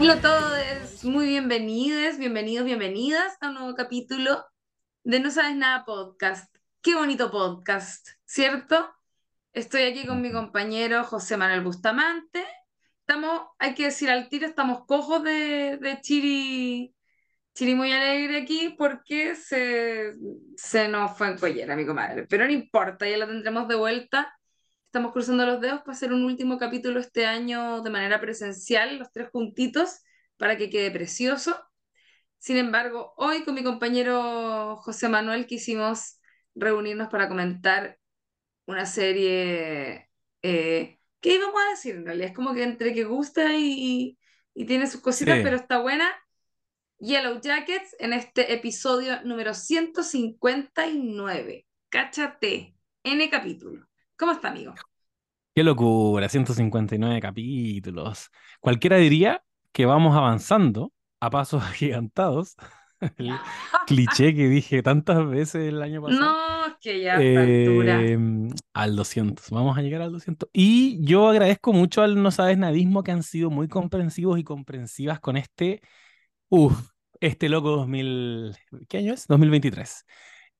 Hola a todos, muy bienvenidos, bienvenidos, bienvenidas a un nuevo capítulo de No Sabes Nada Podcast. Qué bonito podcast, ¿cierto? Estoy aquí con mi compañero José Manuel Bustamante. Estamos, hay que decir al tiro, estamos cojos de, de Chiri, Chiri muy alegre aquí porque se, se nos fue en collera, mi comadre. Pero no importa, ya la tendremos de vuelta. Estamos cruzando los dedos para hacer un último capítulo este año de manera presencial, los tres juntitos, para que quede precioso. Sin embargo, hoy con mi compañero José Manuel quisimos reunirnos para comentar una serie eh, ¿qué íbamos a decir en realidad? Es como que entre que gusta y, y tiene sus cositas, Sí, pero está buena. Yellow Jackets en este episodio número 159. Cáchate, N capítulo. ¿Cómo está, amigo? qué locura, 159 capítulos. Cualquiera diría que vamos avanzando a pasos agigantados. El cliché que dije tantas veces el año pasado. No, que ya. Eh, al 200, vamos a llegar al 200. Y yo agradezco mucho al No Sabes Nadismo que han sido muy comprensivos y comprensivas con este, uff, este loco 2000, ¿qué año es? 2023.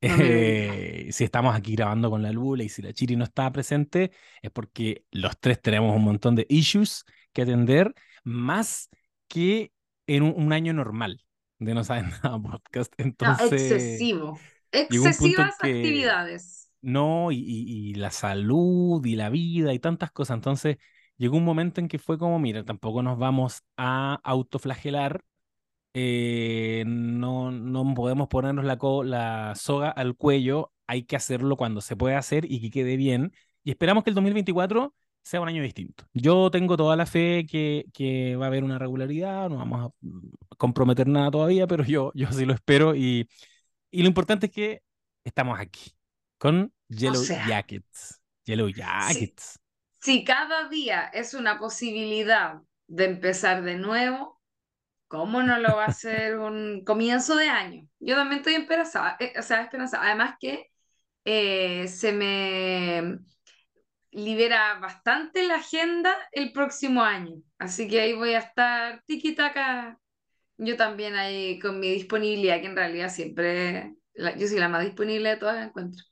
2023. Eh, si estamos aquí grabando con la Lula y si la Chiri no está presente, es porque los tres tenemos un montón de issues que atender, más que en un, un año normal de No Sabes Nada podcast. No, Entonces, excesivo. Excesivas actividades. no, y, y- y la salud y la vida y tantas cosas. Entonces, llegó un momento en que fue como, mira, tampoco nos vamos a autoflagelar eh, no, no podemos ponernos la, la soga al cuello, hay que hacerlo cuando se puede hacer y que quede bien. Y esperamos que el 2024 sea un año distinto. Yo tengo toda la fe que, que va a haber una regularidad, no vamos a mm, comprometer nada todavía, pero yo, yo sí lo espero y, y lo importante es que estamos aquí con O Yellow sea, Jackets. Yellow si, Jackets. si cada día es una posibilidad de empezar de nuevo, ¿cómo no lo va a hacer un comienzo de año? Yo también estoy esperanzada, eh, o sea, esperanzada. Además que eh, se me libera bastante la agenda el próximo año. Así que ahí voy a estar tiki-taka. Yo también ahí con mi disponibilidad, que en realidad siempre, la- yo soy la más disponible de todas las encuentro.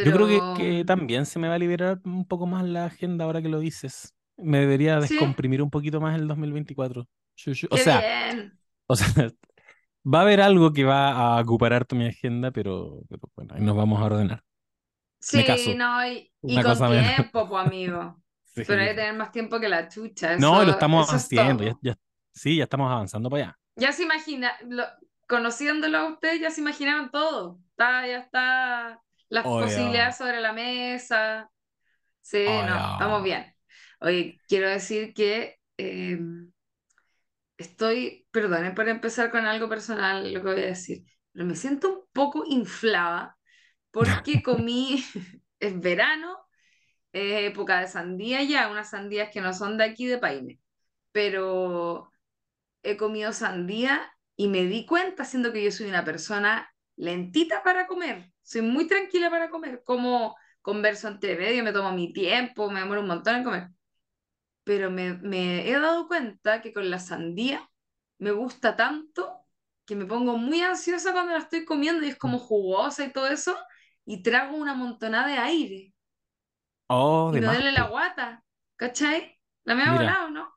Yo creo que, Pero que también se me va a liberar un poco más la agenda ahora que lo dices. Me debería sí, descomprimir un poquito más el 2024. Shu, shu. O sea, bien. o sea, va a haber algo que va a ocupar mi agenda, pero, pero bueno, ahí nos vamos a ordenar. Sí, no, y, con menos. tiempo, pues amigo. Pero hay Sí. que tener más tiempo que la chucha, No, lo estamos es haciendo. Ya, sí, ya estamos avanzando para allá. Ya se imagina, lo- conociéndolo a ustedes, ya se imaginaron todo. Está, ya está las Obvio, posibilidades sobre la mesa. Sí, no, estamos bien. Oye, quiero decir que eh, estoy, perdonen por empezar con algo personal, lo que voy a decir, pero me siento un poco inflada porque comí, es verano, es época de sandía ya, unas sandías que no son de aquí de Paine, pero he comido sandía y me di cuenta, siendo que yo soy una persona lentita para comer, soy muy tranquila para comer, como converso entre medio, me tomo mi tiempo, me demoro un montón en comer, pero me, me he dado cuenta que con la sandía me gusta tanto que me pongo muy ansiosa cuando la estoy comiendo y es como jugosa y todo eso, y trago una montonada de aire Oh, y de me más, duele la guata, ¿cachai? La me ha volado, ¿no?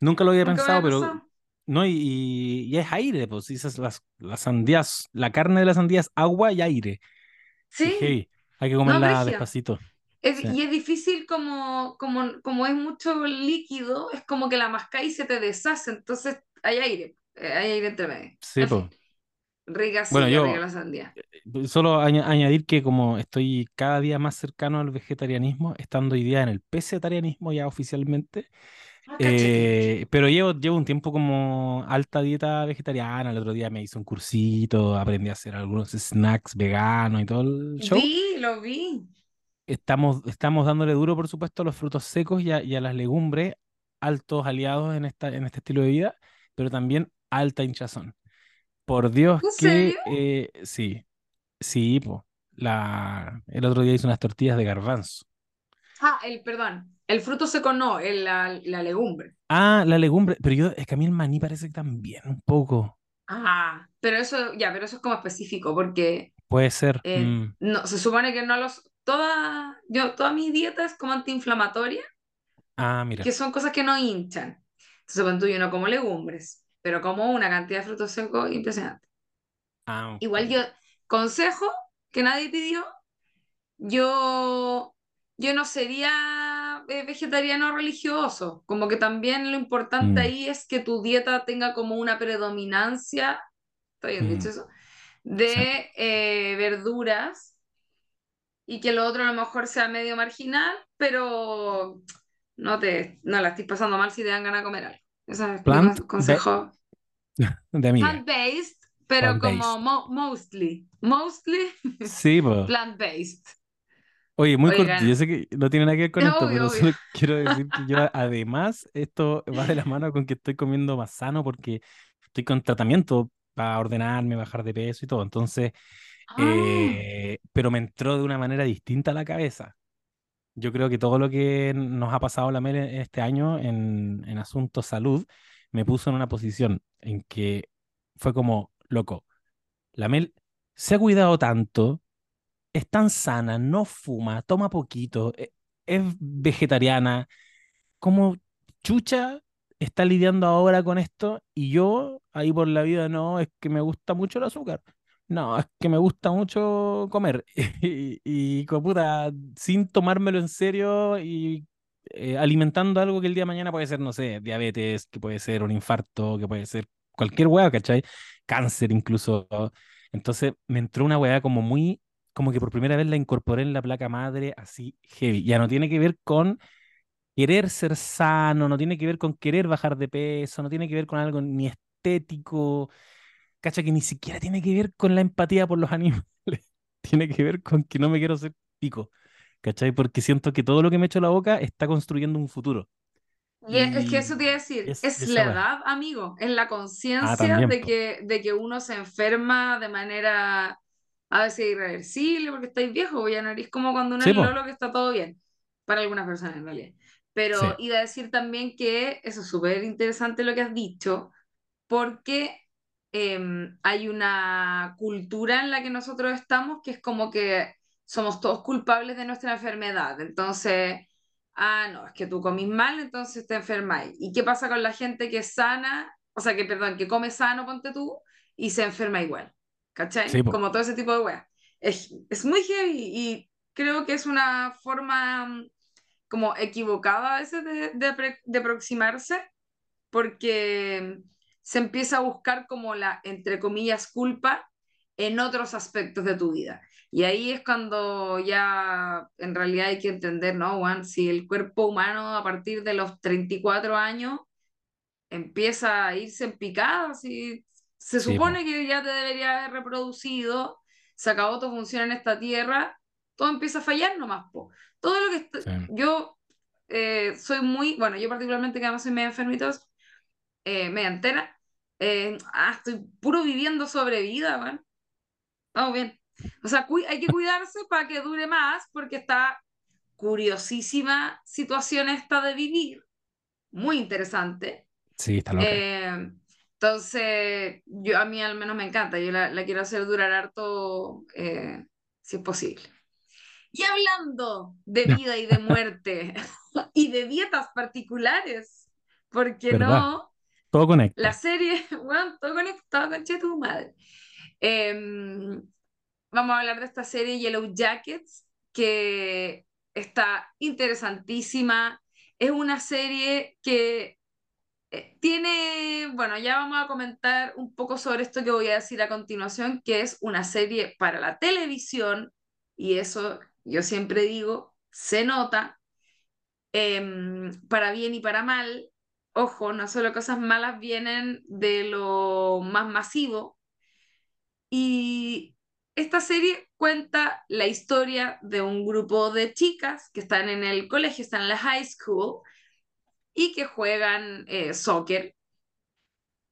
nunca lo había Nunca pensado, había pero no, y, y- es aire, pues dices las, las sandías, la carne de las sandías, agua y aire. Sí, Sí, hey, hay que no, comerla Brigia. despacito. Es- Sí, y es difícil como, como, como es mucho líquido, es como que la mascáis y se te deshace, entonces hay aire, eh, hay aire entre medio. sí, En pues. fin, rica Bueno, qué rica yo la sandía. eh, solo aña- añadir que como estoy cada día más cercano al vegetarianismo, estando hoy día en el pescetarianismo ya oficialmente, Ah, eh, pero llevo, llevo un tiempo como alta dieta vegetariana. El otro día me hice un cursito, aprendí a hacer algunos snacks veganos y todo el show. Vi, lo vi. Estamos, estamos dándole duro, por supuesto, a los frutos secos y a, y a las legumbres, altos aliados en esta, en este estilo de vida, pero también alta hinchazón. Por Dios ¿En que eh, sí, sí, po. La, el otro día hice unas tortillas de garbanzo. Ah, el, perdón, el fruto seco no, el- la, la legumbre. Ah, la legumbre. Pero yo, es que a mí el maní parece que también un poco. Ah, pero eso, ya, pero eso es como específico, porque Puede ser. eh, mm. no, se supone que no los, toda, yo, toda mi dieta es como antiinflamatoria, Ah, mira. que son cosas que no hinchan. Entonces, cuando yo no como legumbres, pero como una cantidad de frutos secos impresionante. Ah, Igual yo, consejo que nadie pidió, yo, yo no sería eh, vegetariano religioso, como que también lo importante mm, ahí es que tu dieta tenga como una predominancia, ¿está bien dicho mm, eso? sí. De eh, verduras y que lo otro a lo mejor sea medio marginal, pero no te, no la estoy pasando mal si te dan ganas de comer algo. Ese es Plant con- consejo. de amiga. Plant-based, pero Plant-based. como mo- mostly, mostly Sí, plant-based. Oye, muy corto, Oigan. yo sé que no tiene nada que ver con Es esto, obvio, pero obvio. solo quiero decir que yo además esto va de la mano con que estoy comiendo más sano porque estoy con tratamiento para ordenarme, bajar de peso y todo. Entonces, Ah, eh, pero me entró de una manera distinta a la cabeza. Yo creo que todo lo que nos ha pasado la Mel este año en, en asuntos salud me puso en una posición en que fue como, loco, la Mel se ha cuidado tanto es tan sana, no fuma, toma poquito, e- es vegetariana, como chucha está lidiando ahora con esto y yo ahí por la vida no, es que me gusta mucho el azúcar. No, es que me gusta mucho comer y, y como puta, sin tomármelo en serio y eh, alimentando algo que el día de mañana puede ser, no sé, diabetes, que puede ser un infarto, que puede ser cualquier hueá, ¿cachai? Cáncer incluso. Entonces me entró una hueá como muy como que por primera vez la incorporé en la placa madre así heavy. Ya no tiene que ver con querer ser sano, no tiene que ver con querer bajar de peso, no tiene que ver con algo ni estético, cacha que ni siquiera tiene que ver con la empatía por los animales, tiene que ver con que no me quiero hacer pico, ¿cachai? Porque siento que todo lo que me echo la boca está construyendo un futuro. y es, es que eso te iba a decir, es, es la edad, amigo, es la Ah, conciencia también, de que, de que uno se enferma de manera a veces irreversible porque estáis viejo, ya no eres como cuando uno Sí, es lolo que está todo bien, para algunas personas en realidad. Sí. Pero iba a decir también que eso es súper interesante lo que has dicho, porque em, hay una cultura en la que nosotros estamos que es como que somos todos culpables de nuestra enfermedad. Entonces, ah, no, es que tú comís mal, entonces te enfermáis. ¿Y qué pasa con la gente que es sana? O sea, que, perdón, que come sano, ponte tú, y se enferma igual. Sí, ¿Cachai? po. Como todo ese tipo de weas. Es, es muy heavy y creo que es una forma mm, como equivocada a veces de, de de aproximarse porque se empieza a buscar como la, entre comillas, culpa en otros aspectos de tu vida. Y ahí es cuando ya en realidad hay que entender, ¿no, Juan? Si el cuerpo humano a partir de los 34 años empieza a irse en picada, si se Sí, supone que ya te debería haber reproducido, se acabó tu función en esta tierra, todo empieza a fallar nomás, po. Todo lo que Sí. yo eh, soy muy, bueno, yo particularmente que además soy media enfermita, eh, media entera, eh, ah, estoy puro viviendo sobre vida, weón. Vamos bien. O sea, hay que cuidarse para que dure más, porque está curiosísima situación esta de vivir, muy interesante. Sí, está loca. Eh, entonces, yo, a mí al menos me encanta, yo la, la quiero hacer durar harto, eh, si es posible. Y hablando de vida y de muerte y de dietas particulares, ¿por qué ¿Verdad? no? Todo La conecta. serie, bueno, todo conectado, conche tu madre. Em, vamos a hablar de esta serie Yellow Jackets, que está interesantísima. Es una serie que eh, tiene, bueno, ya vamos a comentar un poco sobre esto que voy a decir a continuación, que es una serie para la televisión, y eso yo siempre digo, se nota, em, para bien y para mal. Ojo, no solo cosas malas vienen de lo más masivo. Y esta serie cuenta la historia de un grupo de chicas que están en el colegio, están en la high school y que juegan eh, soccer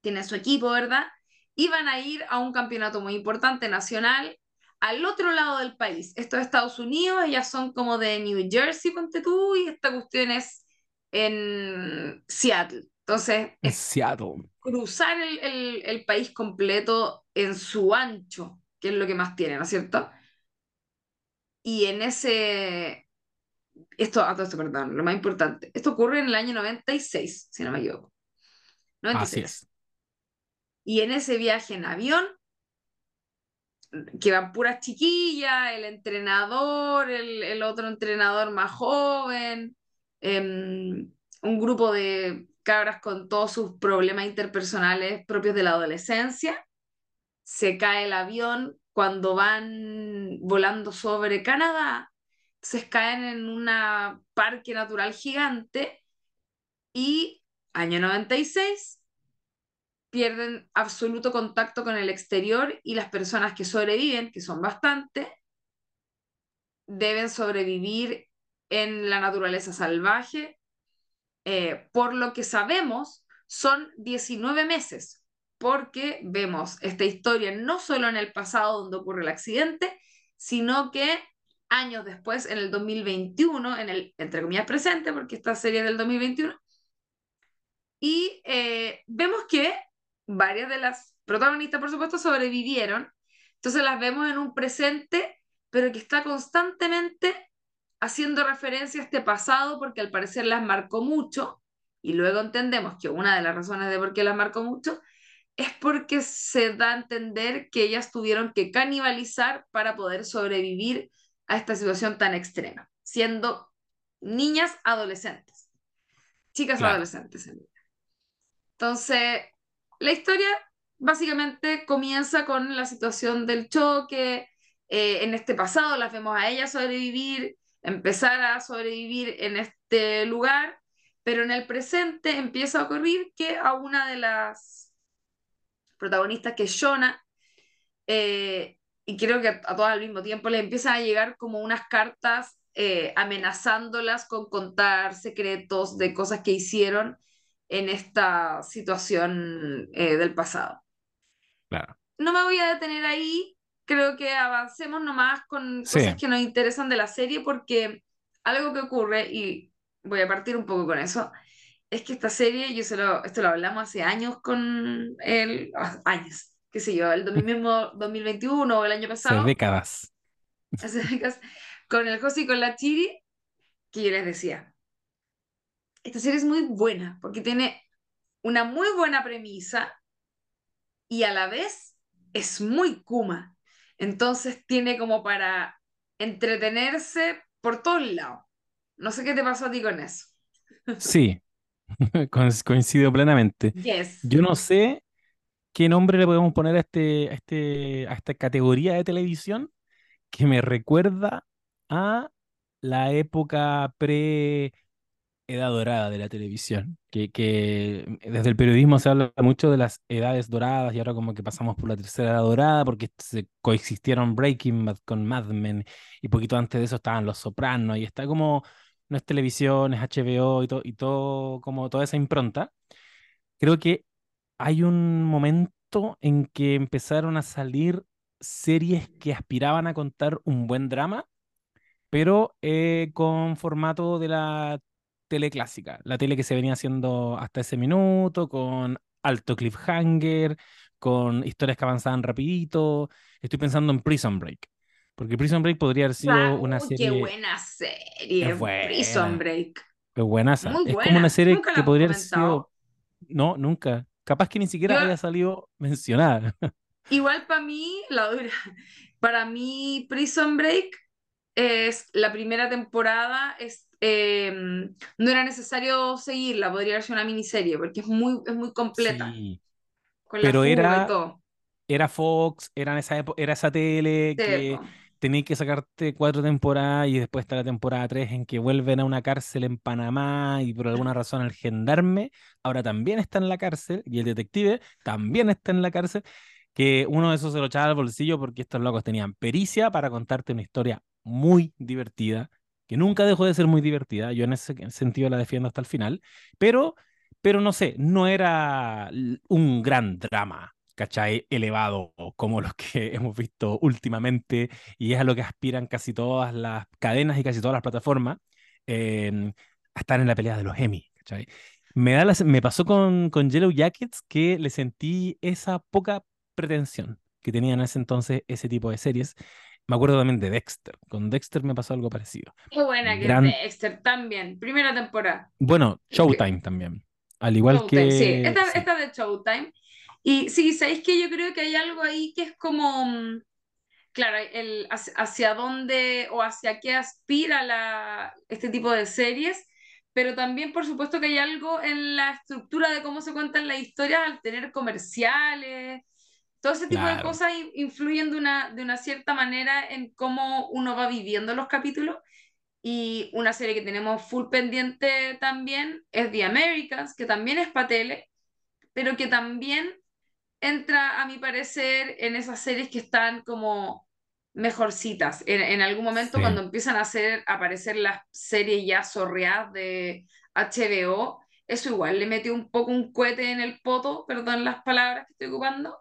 tiene su equipo, ¿verdad? Y van a ir a un campeonato muy importante nacional al otro lado del país. Esto es Estados Unidos, ellas son como de New Jersey, ponte tú, y esta cuestión es en Seattle. Entonces, Seattle. cruzar el, el, el país completo en su ancho, que es lo que más tiene, ¿no es cierto? Y en ese, esto, a todo esto, perdón, lo más importante, esto ocurre en el año 96, si no me equivoco. Así 96. es. Y en ese viaje en avión, que van puras chiquillas, el entrenador, el, el otro entrenador más joven, em, un grupo de cabras con todos sus problemas interpersonales propios de la adolescencia, se cae el avión cuando van volando sobre Canadá, se caen en un parque natural gigante y año 96 pierden absoluto contacto con el exterior y las personas que sobreviven, que son bastantes, deben sobrevivir en la naturaleza salvaje. Eh, por lo que sabemos, son 19 meses, porque vemos esta historia no solo en el pasado donde ocurre el accidente, sino que años después, en el 2021, en el, entre presente, porque esta serie es del 2021, y eh, vemos que varias de las protagonistas, por supuesto, sobrevivieron. Entonces las vemos en un presente, pero que está constantemente haciendo referencia a este pasado porque al parecer las marcó mucho. Y luego entendemos que una de las razones de por qué las marcó mucho es porque se da a entender que ellas tuvieron que canibalizar para poder sobrevivir a esta situación tan extrema, siendo niñas adolescentes, chicas Claro. adolescentes. Entonces, la historia básicamente comienza con la situación del choque. eh, en este pasado las vemos a ellas sobrevivir, empezar a sobrevivir en este lugar, pero en el presente empieza a ocurrir que a una de las protagonistas, que es Shona, eh, y creo que a, todas al mismo tiempo les empiezan a llegar como unas cartas eh, amenazándolas con contar secretos de cosas que hicieron en esta situación eh, del pasado. Claro. No me voy a detener ahí, creo que avancemos nomás con Sí. cosas que nos interesan de la serie porque algo que ocurre, y voy a partir un poco con eso, es que esta serie, yo se lo, esto lo hablamos hace años con él, años, qué sé yo, el 2000 mismo 2021 o el año Hace pasado, décadas. hace décadas, con el José y con la Chiri, que yo les decía, esta serie es muy buena porque tiene una muy buena premisa y a la vez es muy Kuma. Entonces tiene como para entretenerse por todos lados. No sé qué te pasó a ti con eso. Sí, co- coincido plenamente. Yes. Yo no sé qué nombre le podemos poner a, este, a, este, a esta categoría de televisión que me recuerda a la época pre edad dorada de la televisión, que, que desde el periodismo se habla mucho de las edades doradas y ahora como que pasamos por la tercera edad dorada porque se coexistieron Breaking Bad con Mad Men y poquito antes de eso estaban Los Sopranos y está como, no es televisión, es HBO y, to- y todo, como toda esa impronta. Creo que hay un momento en que empezaron a salir series que aspiraban a contar un buen drama pero eh, con formato de la tele clásica, la tele que se venía haciendo hasta ese minuto, con alto cliffhanger, con historias que avanzaban rapidito. Estoy pensando en Prison Break, porque Prison Break podría haber sido una Uy, qué serie... buena serie. Es buena. Prison Break. Es buenaza. Muy Es buena. como una serie Nunca que podría haber sido... No, nunca. Capaz que ni siquiera Yo- haya salido mencionada. Igual para mí, la dura. Para mí, Prison Break es la primera temporada. Es, eh, no era necesario seguirla, podría ser una miniserie, porque es muy, es muy completa. Sí. Con Pero era-. Era Fox, era, esa época, era esa tele que tenéis que sacarte cuatro temporadas y después está la temporada 3 en que vuelven a una cárcel en Panamá y por alguna razón el gendarme ahora también está en la cárcel y el detective también está en la cárcel, que uno de esos se lo echaba al bolsillo porque estos locos tenían pericia para contarte una historia muy divertida, que nunca dejó de ser muy divertida, yo en ese sentido la defiendo hasta el final, pero, pero no sé, no era un gran drama ¿cachai? Elevado, como los que hemos visto últimamente, y es a lo que aspiran casi todas las cadenas y casi todas las plataformas, em, a estar en la pelea de los Emmy, ¿cachai? Me, da me pasó con, con Yellow Jackets que le sentí esa poca pretensión que tenían en ese entonces ese tipo de series. Me acuerdo también de Dexter. Con Dexter me pasó algo parecido. Qué buena que es Dexter también. Primera temporada. Bueno, Showtime también. Al igual que. Sí, esta, sí. esta de Showtime. Y sí, ¿sabéis que yo creo que hay algo ahí que es como, mm, claro, el, hacia dónde o hacia qué aspira la, este tipo de series, pero también por supuesto que hay algo en la estructura de cómo se cuentan las historias al tener comerciales, todo ese tipo de cosas influyen de una, de una cierta manera en cómo uno va viviendo los capítulos. Y una serie que tenemos full pendiente también es The Americans, que también es para tele, pero que también entra, a mi parecer, en esas series que están como mejorcitas. En, en algún momento, cuando empiezan a hacer, aparecer las series ya sorreadas de HBO, eso igual le metió un poco un cohete en el poto, perdón las palabras que estoy ocupando,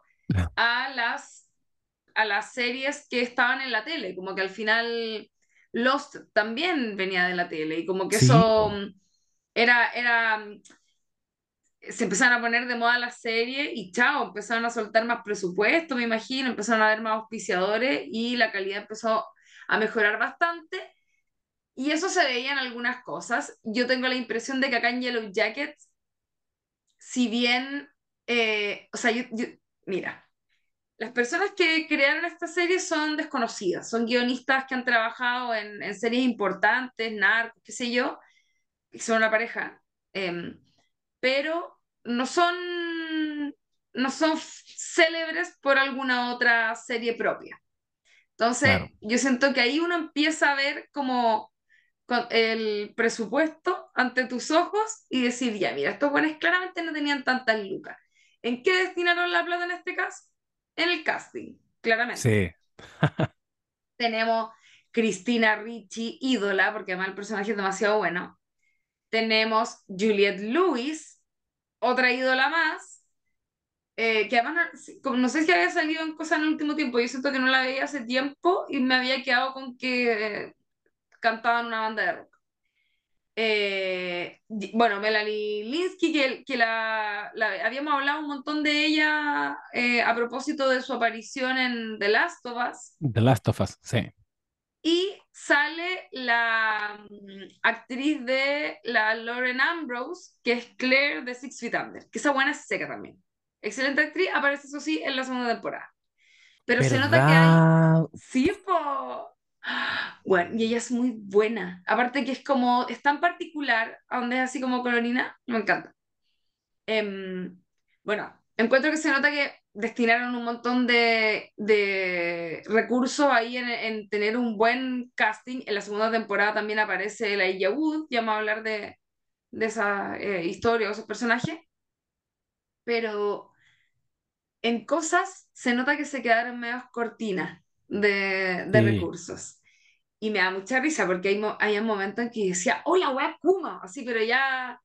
a las, a las series que estaban en la tele, como que al final Lost también venía de la tele y como que eso era, era, se empezaron a poner de moda las series y chao, empezaron a soltar más presupuesto, me imagino, empezaron a haber más auspiciadores y la calidad empezó a mejorar bastante. Y eso se veía en algunas cosas. Yo tengo la impresión de que acá en Yellow Jackets, si bien, eh, o sea, yo, mira, las personas que crearon esta serie son desconocidas, son guionistas que han trabajado en, en series importantes, narcos, qué sé yo, y son una pareja, em, pero no son, no son célebres por alguna otra serie propia. Entonces, yo siento que ahí uno empieza a ver como el presupuesto ante tus ojos y decir, ya, mira, estos buenos claramente no tenían tantas lucas. ¿En qué destinaron la plata en este caso? En el casting, claramente. Sí. Tenemos Cristina Ricci, ídola, porque además el personaje es demasiado bueno. Tenemos Juliette Lewis, otra ídola más, eh, que además no, sé si había salido en cosas en el último tiempo, yo siento que no la veía hace tiempo y me había quedado con que eh, cantaba en una banda de rock. Eh, bueno, Melanie Linsky, que, que la, habíamos hablado un montón de ella eh, a propósito de su aparición en The Last of Us. The Last of Us, sí. Y sale la mm, actriz de la Lauren Ambrose, que es Claire de Six Feet Under, que esa buena es seca también. Excelente actriz, aparece eso sí en la segunda temporada. Pero se nota que hay... Sí, po... Bueno, y ella es muy buena. Aparte que es como, es tan particular, donde es así como colorina, me encanta. Em, bueno, encuentro que se nota que destinaron un montón de, de recursos ahí en, en, tener un buen casting. En la segunda temporada también aparece la Wood, ya vamos a hablar de, de esa eh, historia o esos personajes. Pero en cosas se nota que se quedaron medio cortinas de, de recursos. Y me da mucha risa porque hay, hay un momento en que decía, hola, wea Kuma, así, pero ya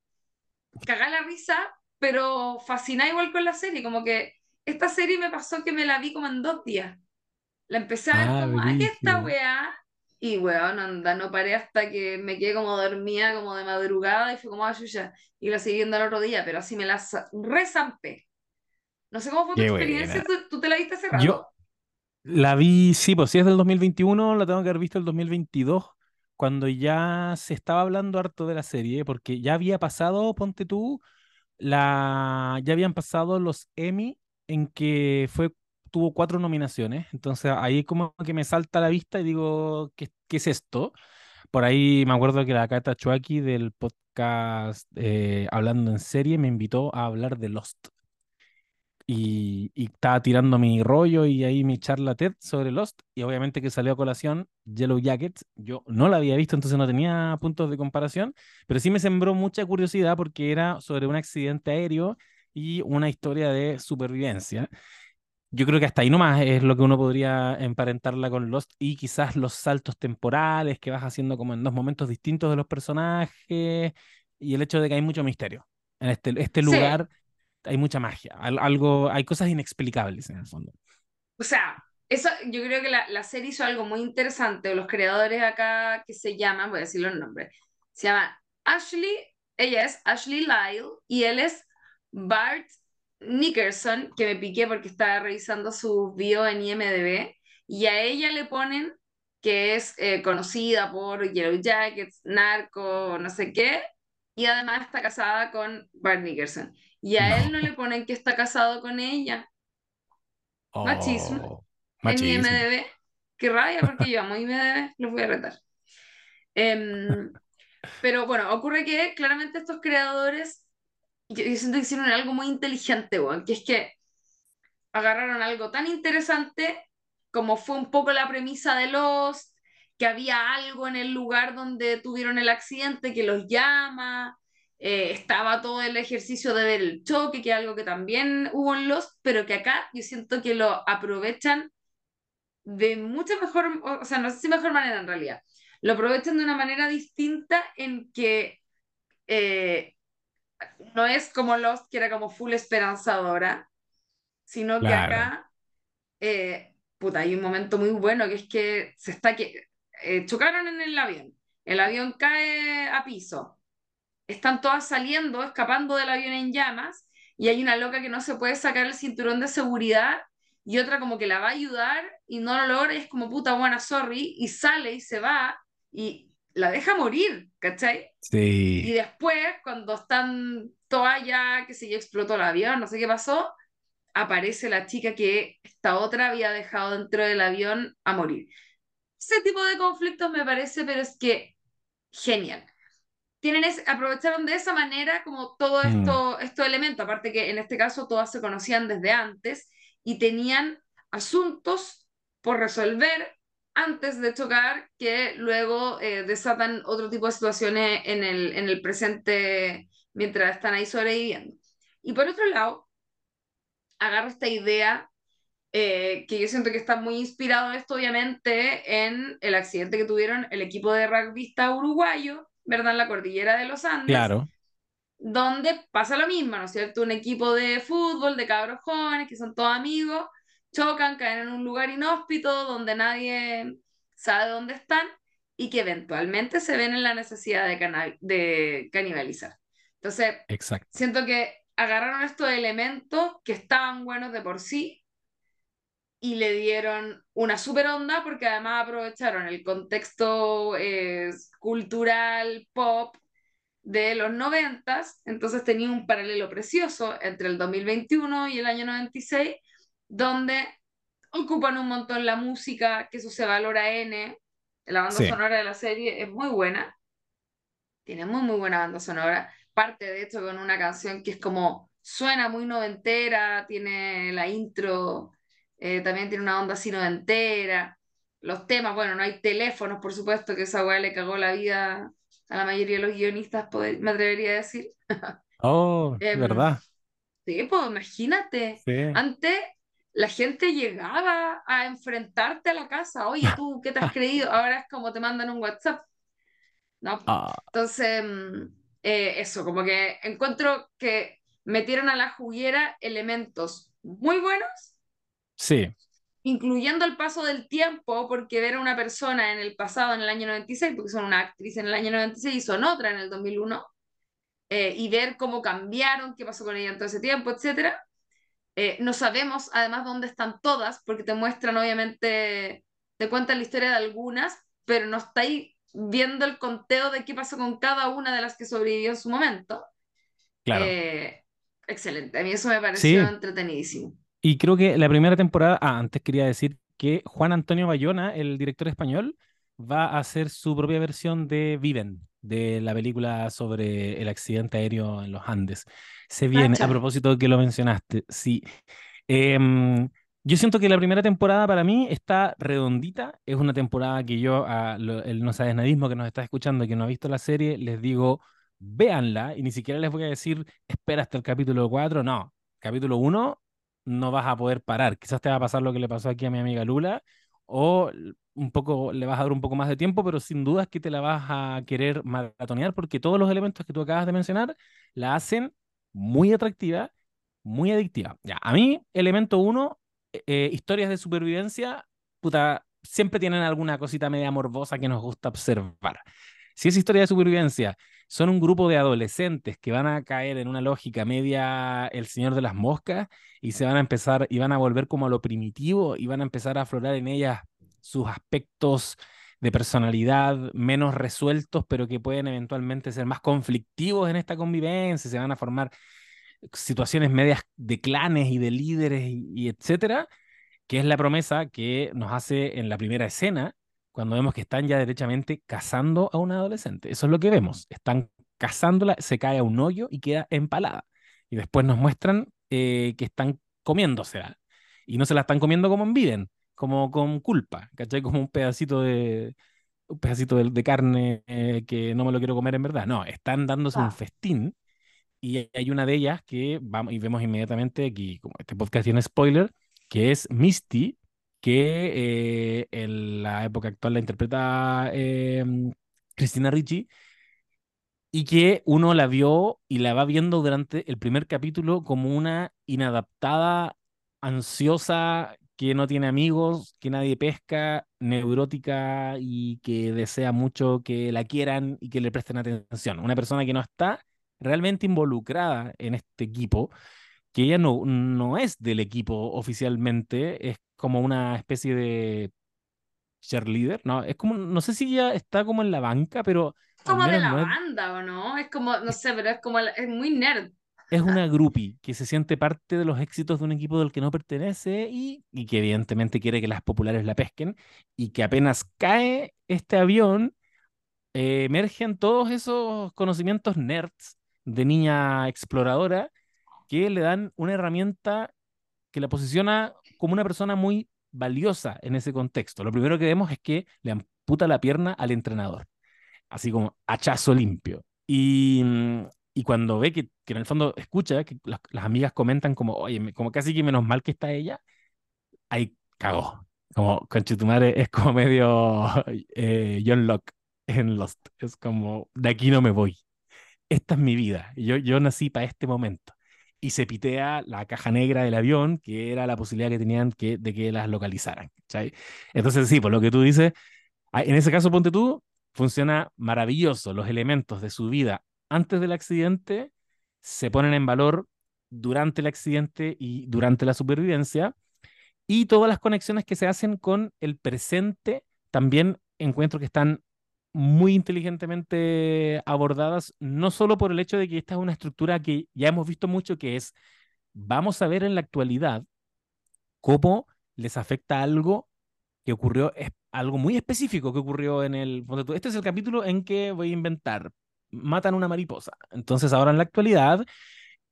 cagá la risa, pero fascina igual con la serie, como que esta serie me pasó que me la vi como en dos días. La empecé a ver ah, como, aquí está weá, y weón, anda, no paré hasta que me quedé como dormida, como de madrugada, y fue como, ah, ya, y la seguí viendo el otro día, pero así me la rezampé. No sé cómo fue tu experiencia, ¿Tú, te la viste hace rato? La vi, sí, pues si es del 2021, la tengo que haber visto el 2022, cuando ya se estaba hablando harto de la serie, porque ya había pasado, ponte tú, la, ya habían pasado los Emmy en que fue, tuvo cuatro nominaciones, entonces ahí como que me salta a la vista y digo, ¿qué, qué es esto? Por ahí me acuerdo que la Cata Chuaki del podcast eh, Hablando en Serie me invitó a hablar de Lost y, estaba tirando mi rollo y ahí mi charla TED sobre Lost y obviamente que salió a colación Yellow Jackets, yo no la había visto entonces no tenía puntos de comparación, pero sí me sembró mucha curiosidad porque era sobre un accidente aéreo y una historia de supervivencia. Yo creo que hasta ahí nomás es lo que uno podría emparentarla con Lost y quizás los saltos temporales que vas haciendo como en dos momentos distintos de los personajes y el hecho de que hay mucho misterio en este, este lugar hay mucha magia, algo, hay cosas inexplicables en el fondo. O sea, eso, yo creo que la, la serie hizo algo muy interesante. Los creadores acá que se llaman, voy a decir los nombres, se llaman Ashley, ella es Ashley Lyle y él es Bart Nickerson, que me piqué porque estaba revisando su bio en IMDb, y a ella le ponen que es eh, conocida por Yellow Jackets, Narco, no sé qué, y además está casada con Bart Nickerson. Y a él no le ponen que está casado con ella. machismo. Oh, en IMDB. Qué rabia porque yo amo IMDB, los voy a retar. Em, pero bueno, ocurre que claramente estos creadores, yo, siento que hicieron algo muy inteligente, que es que agarraron algo tan interesante como fue un poco la premisa de los que había algo en el lugar donde tuvieron el accidente que los llama, eh, estaba todo el ejercicio de ver el choque, que es algo que también hubo en los, pero que acá yo siento que lo aprovechan de mucha mejor, o sea, no sé si mejor manera en realidad, lo aprovechan de una manera distinta en que eh, no es como los que era como full esperanzadora, sino que acá, eh, puta, hay un momento muy bueno que es que se está que eh, chocaron en el avión, el avión cae a piso, están todas saliendo, escapando del avión en llamas, y hay una loca que no se puede sacar el cinturón de seguridad y otra como que la va a ayudar y no lo logra y es como puta buena, sorry, y sale y se va y la deja morir, ¿cachai? Sí. Y después, cuando están todas ya, que se ya explotó el avión, no sé qué pasó, aparece la chica que esta otra había dejado dentro del avión a morir. Ese tipo de conflictos me parece, pero es que genial. Tienen aprovecharon de esa manera como todo mm. esto, estos elementos, aparte que en este caso todas se conocían desde antes y tenían asuntos por resolver antes de chocar que luego eh, desatan otro tipo de situaciones en el, en el presente mientras están ahí sobreviviendo. Y por otro lado, agarro esta idea eh, que yo siento que está muy inspirado esto, obviamente, en el accidente que tuvieron el equipo de rugbyista uruguayo, ¿verdad? En la cordillera de los Andes. Claro. Donde pasa lo mismo, ¿no es cierto? Un equipo de fútbol, de cabros jóvenes, que son todos amigos, chocan, caen en un lugar inhóspito donde nadie sabe dónde están y que eventualmente se ven en la necesidad de, de canibalizar. Entonces, siento que agarraron estos elementos que estaban buenos de por sí y le dieron una super onda porque además aprovecharon el contexto eh, cultural pop de los noventas, entonces tenía un paralelo precioso entre el 2021 y el año 96 donde ocupan un montón la música, que eso se valora N. La banda sonora de la serie es muy buena. Tiene muy, muy buena banda sonora. Parte, de hecho, con una canción que es como, suena muy noventera, tiene la intro, eh, también tiene una onda así noventera. Los temas, bueno, no hay teléfonos, por supuesto, que esa weá le cagó la vida a la mayoría de los guionistas, me atrevería a decir. Oh, em, ¿verdad? Sí, pues imagínate. Antes la gente llegaba a enfrentarte a la casa. Oye, tú, ¿qué te has creído? Ahora es como te mandan un WhatsApp. ¿No? Ah. Entonces, mm, eh, eso, como que encuentro que metieron a la juguera elementos muy buenos. Sí. Incluyendo el paso del tiempo, porque ver a una persona en el pasado, en el año 96, porque son una actriz en el año 96 y son otra en el 2001, eh, y ver cómo cambiaron, qué pasó con ella en todo ese tiempo, etcétera eh, no sabemos además dónde están todas, porque te muestran obviamente, te cuentan la historia de algunas, pero no estáis viendo el conteo de qué pasó con cada una de las que sobrevivió en su momento. Claro. Eh, excelente, a mí eso me pareció entretenidísimo. Y creo que la primera temporada, ah, antes quería decir que Juan Antonio Bayona, el director español, va a hacer su propia versión de Viven, de la película sobre el accidente aéreo en los Andes. Se viene, a propósito de que lo mencionaste, sí. Em, yo siento que la primera temporada para mí está redondita. Es una temporada que yo, a el no sabes nadismo que nos está escuchando y que no ha visto la serie, les digo, véanla y ni siquiera les voy a decir, espera hasta el capítulo 4. No, capítulo 1 no vas a poder parar. Quizás te va a pasar lo que le pasó aquí a mi amiga Lula o un poco, le vas a dar un poco más de tiempo, pero sin duda es que te la vas a querer maratonear porque todos los elementos que tú acabas de mencionar la hacen muy atractiva muy adictiva. Ya, a mí, elemento uno, eh, eh, historias de supervivencia, puta, siempre tienen alguna cosita media morbosa que nos gusta observar. Si es historia de supervivencia, son un grupo de adolescentes que van a caer en una lógica media el señor de las moscas y se van a empezar y van a volver como a lo primitivo y van a empezar a aflorar en ellas sus aspectos de personalidad menos resueltos, pero que pueden eventualmente ser más conflictivos en esta convivencia, se van a formar situaciones medias de clanes y de líderes y, etcétera, que es la promesa que nos hace en la primera escena, cuando vemos que están ya derechamente cazando a una adolescente. Eso es lo que vemos. Están cazándola, se cae a un hoyo y queda empalada. Y después nos muestran eh, que están comiéndosela. Y no se la están comiendo como en como con culpa, ¿cachai? Como un pedacito de, un pedacito de, carne eh, que no me lo quiero comer en verdad. No, están dándose un ah. festín y hay una de ellas que vamos y vemos inmediatamente aquí, como este podcast tiene spoiler, que es Misty, que eh, en la época actual la interpreta eh, Cristina Ricci y que uno la vio y la va viendo durante el primer capítulo como una inadaptada, ansiosa, que no tiene amigos, que nadie pesca, neurótica y que desea mucho que la quieran y que le presten atención. Una persona que no está realmente involucrada en este equipo, que ella no, no es del equipo oficialmente, es como una especie de cheerleader, ¿no? Es como, no sé si ella está como en la banca, pero... Como de la banda, ¿o no? Es como, no sé, pero es como, es muy nerd. Es una groupie que se siente parte de los éxitos de un equipo del que no pertenece y, y que evidentemente quiere que las populares la pesquen y que apenas cae este avión, eh, emergen todos esos conocimientos nerds de niña exploradora que le dan una herramienta que la posiciona como una persona muy valiosa en ese contexto. Lo primero que vemos es que le amputa la pierna al entrenador, así como hachazo limpio. Y, y cuando ve que, que, en el fondo escucha que las, amigas comentan como, oye, como casi que menos mal que está ella, ahí cagó. Como madre es como medio eh, John Locke en Lost. Es como, de aquí no me voy esta es mi vida, yo, yo nací para este momento. Y se pitea la caja negra del avión, que era la posibilidad que tenían que, de que las localizaran. Entonces, sí, por lo que tú dices, ah, en ese caso, ponte tú, funciona maravilloso. Los elementos de su vida antes del accidente se ponen en valor durante el accidente y durante la supervivencia. Y todas las conexiones que se hacen con el presente también encuentro que están muy inteligentemente abordadas, no solo por el hecho de que esta es una estructura que ya hemos visto mucho, que es, vamos a ver en la actualidad cómo les afecta algo que ocurrió, es algo muy específico que ocurrió en el... Este es el capítulo en que voy a inventar, matan una mariposa. Entonces ahora en la actualidad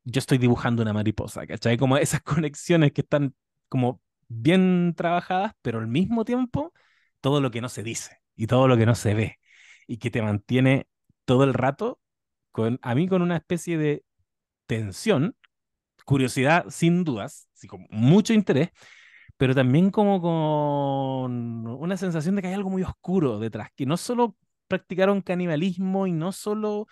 yo estoy dibujando una mariposa, ¿cachai? Como esas conexiones que están como bien trabajadas, pero al mismo tiempo todo lo que no se dice y todo lo que no se ve y que te mantiene todo el rato, con, a mí con una especie de tensión, curiosidad sin dudas, así con mucho interés, pero también como con una sensación de que hay algo muy oscuro detrás, que no solo practicaron canibalismo y no solo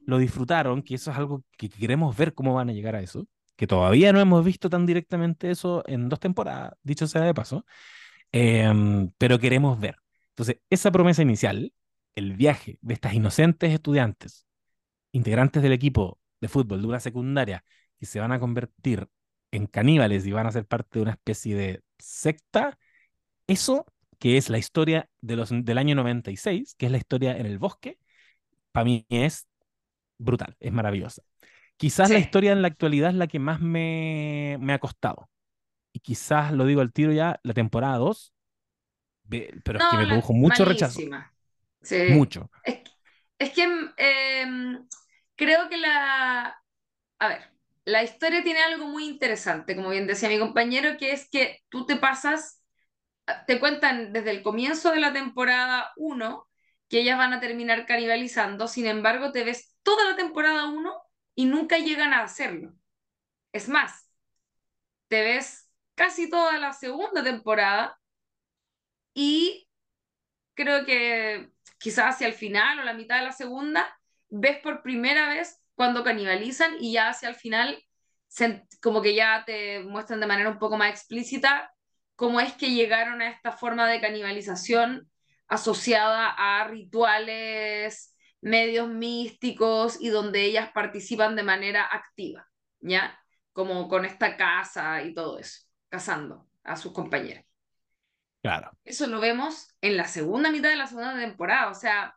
lo disfrutaron, que eso es algo que queremos ver cómo van a llegar a eso, que todavía no hemos visto tan directamente eso en dos temporadas, dicho sea de paso, em, pero queremos ver. Entonces, esa promesa inicial el viaje de estas inocentes estudiantes, integrantes del equipo de fútbol de una secundaria, que se van a convertir en caníbales y van a ser parte de una especie de secta, eso que es la historia de los, del año 96, que es la historia en el bosque, para mí es brutal, es maravillosa. Quizás la historia en la actualidad es la que más me, me ha costado. Y quizás, lo digo al tiro ya, la temporada 2, pero es que me produjo mucho rechazo. Mucho. Es, que em, creo que la... A ver, la historia tiene algo muy interesante, como bien decía mi compañero, que es que tú te pasas, te cuentan desde el comienzo de la temporada 1 que ellas van a terminar canibalizando, sin embargo te ves toda la temporada 1 y nunca llegan a hacerlo. Es más, te ves casi toda la segunda temporada y creo que quizás hacia el final o la mitad de la segunda, ves por primera vez cuando canibalizan y ya hacia el final como que ya te muestran de manera un poco más explícita cómo es que llegaron a esta forma de canibalización asociada a rituales medios místicos y donde ellas participan de manera activa, ¿ya? Como con esta casa y todo eso, cazando a sus compañeras. Claro. Eso lo vemos en la segunda mitad de la segunda temporada, o sea,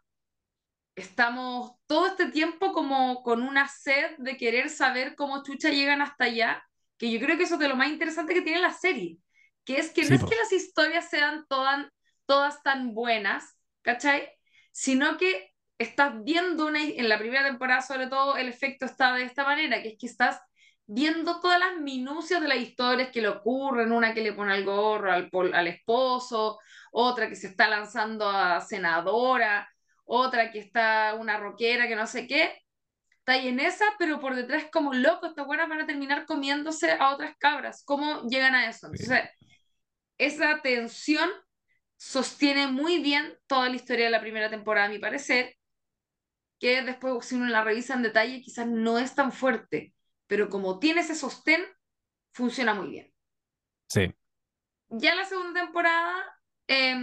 estamos todo este tiempo como con una sed de querer saber cómo chucha llegan hasta allá, que yo creo que eso es de lo más interesante que tiene la serie, que es que no es que las historias sean todas, todas tan buenas, ¿cachai? Sino que estás viendo una, en la primera temporada sobre todo el efecto está de esta manera, que es que estás viendo todas las minucias de las historias que le ocurren, una que le pone el gorro al, al esposo, otra que se está lanzando a senadora, otra que está una roquera que no sé qué, está ahí en esa, pero por detrás como loco, estas buenas van a terminar comiéndose a otras cabras. ¿Cómo llegan a eso? Entonces, esa tensión sostiene muy bien toda la historia de la primera temporada, a mi parecer, que después si uno la revisa en detalle quizás no es tan fuerte, pero como tiene ese sostén, funciona muy bien. Sí. Ya la segunda temporada, eh,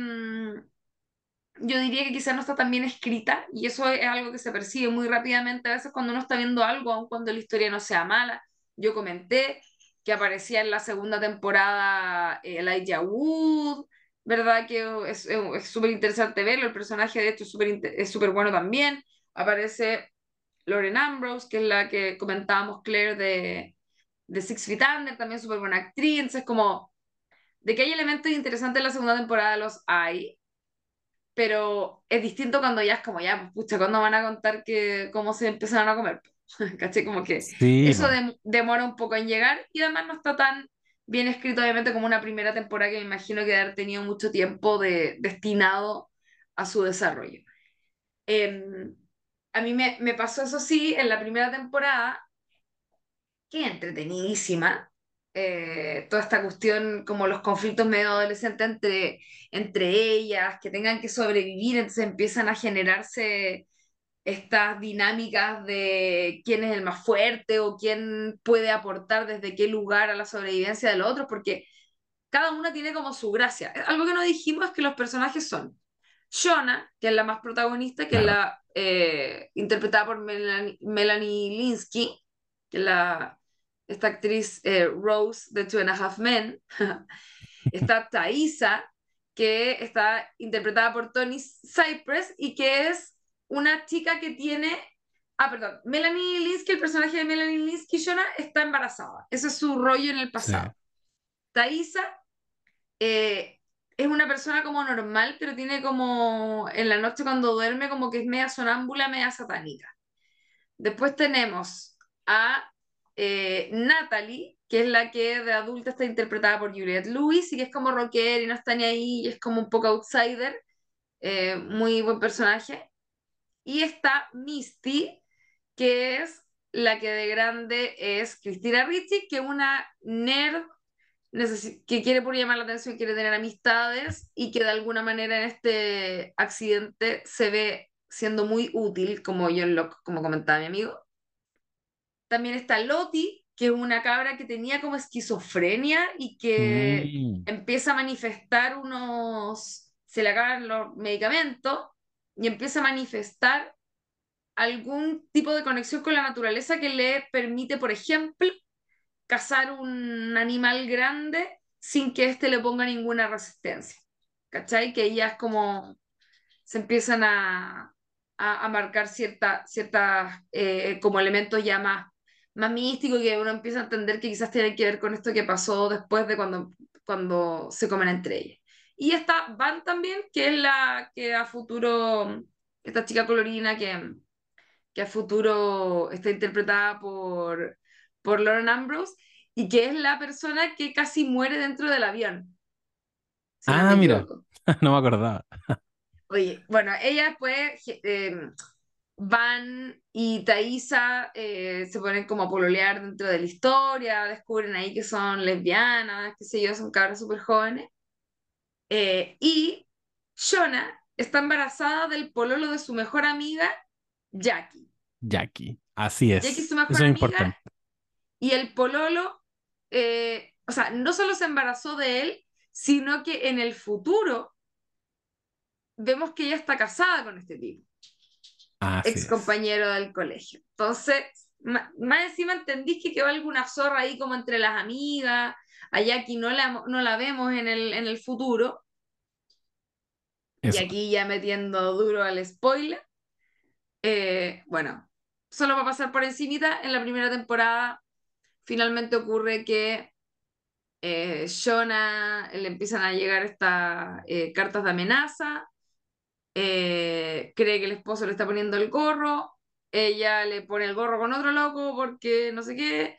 yo diría que quizás no está tan bien escrita y eso es algo que se percibe muy rápidamente a veces cuando uno está viendo algo, aun cuando la historia no sea mala. Yo comenté que aparecía en la segunda temporada eh, Elijah Wood, ¿verdad? Que es súper interesante verlo, el personaje de hecho es súper bueno también. Aparece Lauren Ambrose, que es la que comentábamos, Claire de, de Six Feet Under, también súper buena actriz, entonces como de que hay elementos interesantes en la segunda temporada los hay, pero es distinto cuando ya es como, ya, pues, pucha, ¿cuándo van a contar que cómo se empezaron a comer? ¿Caché? Como que eso demora un poco en llegar y además no está tan bien escrito, obviamente, como una primera temporada que me imagino que haber tenido mucho tiempo de, destinado a su desarrollo. Em, a mí me, me pasó eso sí en la primera temporada, que entretenidísima, eh, toda esta cuestión, como los conflictos medio adolescentes entre, entre ellas, que tengan que sobrevivir, entonces empiezan a generarse estas dinámicas de quién es el más fuerte o quién puede aportar desde qué lugar a la sobrevivencia del otro, porque cada una tiene como su gracia. Algo que no dijimos es que los personajes son Shona, que es la más protagonista, que es la eh, interpretada por Melanie, Melanie Linsky, que es la esta actriz eh, Rose de Two and a Half Men, está Thaisa, que está interpretada por Tony Cypress y que es una chica que tiene, ah, perdón, Melanie Linsky, el personaje de Melanie Linsky, Shona, está embarazada. Ese es su rollo en el pasado. Thaisa eh, es una persona como normal, pero tiene como, en la noche cuando duerme, como que es media sonámbula, media satánica. Después tenemos a eh, Natalie, que es la que de adulta está interpretada por Juliette Lewis y que es como rocker y no está ni ahí y es como un poco outsider, eh, muy buen personaje. Y está Misty, que es la que de grande es Cristina Ricci, que es una nerd que quiere por llamar la atención, quiere tener amistades y que de alguna manera en este accidente se ve siendo muy útil, como John Locke, como comentaba mi amigo. También está Loti, que es una cabra que tenía como esquizofrenia y que mm. empieza a manifestar unos, se le acaban los medicamentos y empieza a manifestar algún tipo de conexión con la naturaleza que le permite, por ejemplo, cazar un animal grande sin que éste le ponga ninguna resistencia. ¿Cachai? Que ellas como se empiezan a, a, marcar ciertas cierta, eh, como elementos ya más más místico y que uno empieza a entender que quizás tiene que ver con esto que pasó después de cuando, cuando se comen entre ellas. Y está Van también, que es la que a futuro, esta chica colorina que, que a futuro está interpretada por, por Lauren Ambrose y que es la persona que casi muere dentro del avión. ah, mira, no me acordaba. Oye, bueno, ella eh, Van y Thaisa eh, se ponen como a pololear dentro de la historia, descubren ahí que son lesbianas, qué sé yo, son cabras súper jóvenes. Eh, y Shona está embarazada del pololo de su mejor amiga, Jackie. Jackie, así es. Jackie es su mejor amiga. Y el pololo, eh, o sea, no solo se embarazó de él, sino que en el futuro vemos que ella está casada con este tipo, ex compañero del colegio. Entonces, más, encima entendís que quedó alguna zorra ahí como entre las amigas, allá aquí no la, no la vemos en el, en el futuro. Y aquí ya metiendo duro al spoiler. Eh, bueno, solo va a pasar por encimita, en la primera temporada finalmente ocurre que eh, Jonah le empiezan a llegar estas eh, cartas de amenaza, eh, cree que el esposo le está poniendo el gorro, ella le pone el gorro con otro loco porque no sé qué,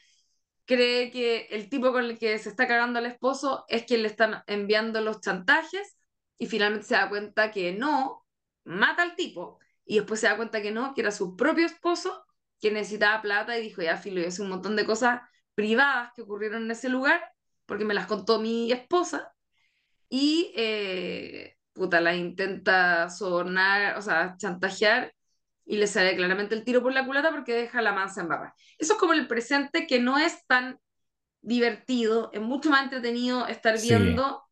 cree que el tipo con el que se está cagando al esposo es quien le están enviando los chantajes y finalmente se da cuenta que no, mata al tipo y después se da cuenta que no, que era su propio esposo que necesitaba plata y dijo, ya, filo, y hace un montón de cosas privadas que ocurrieron en ese lugar, porque me las contó mi esposa, y eh, puta, la intenta sobornar, o sea, chantajear, y le sale claramente el tiro por la culata porque deja la mansa en barra. Eso es como el presente que no es tan divertido, es mucho más entretenido estar viendo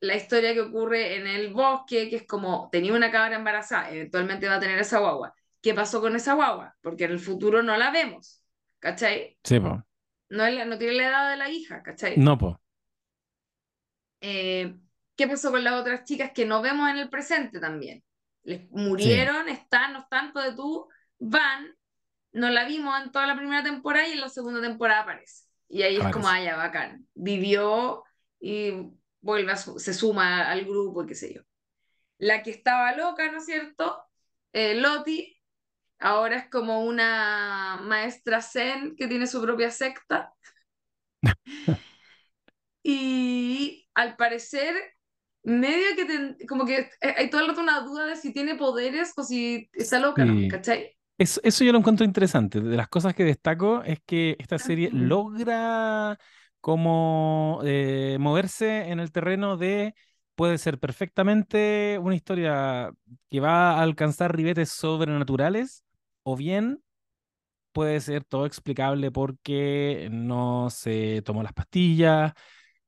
la historia que ocurre en el bosque, que es como tenía una cabra embarazada, eventualmente va a tener esa guagua. ¿Qué pasó con esa guagua? Porque en el futuro no la vemos, ¿cachai? Sí, po. No, tiene la edad de la hija, ¿cachai? No, po. Eh, ¿Qué pasó con las otras chicas que no vemos en el presente también? Les murieron, están, no están, de tú, van, no la vimos en toda la primera temporada y en la segunda temporada aparece. Y ahí es como, ah, ya, bacán. Vivió y vuelve se suma al grupo y qué sé yo. La que estaba loca, ¿no es cierto? Eh, Loti, ahora es como una maestra zen que tiene su propia secta. y al parecer, medio que como que hay todo el rato una duda de si tiene poderes o si está loca, ¿cachai? Eso, eso yo lo encuentro interesante. De las cosas que destaco es que esta serie logra como eh, moverse en el terreno de puede ser perfectamente una historia que va a alcanzar ribetes sobrenaturales o bien puede ser todo explicable porque no se tomó las pastillas,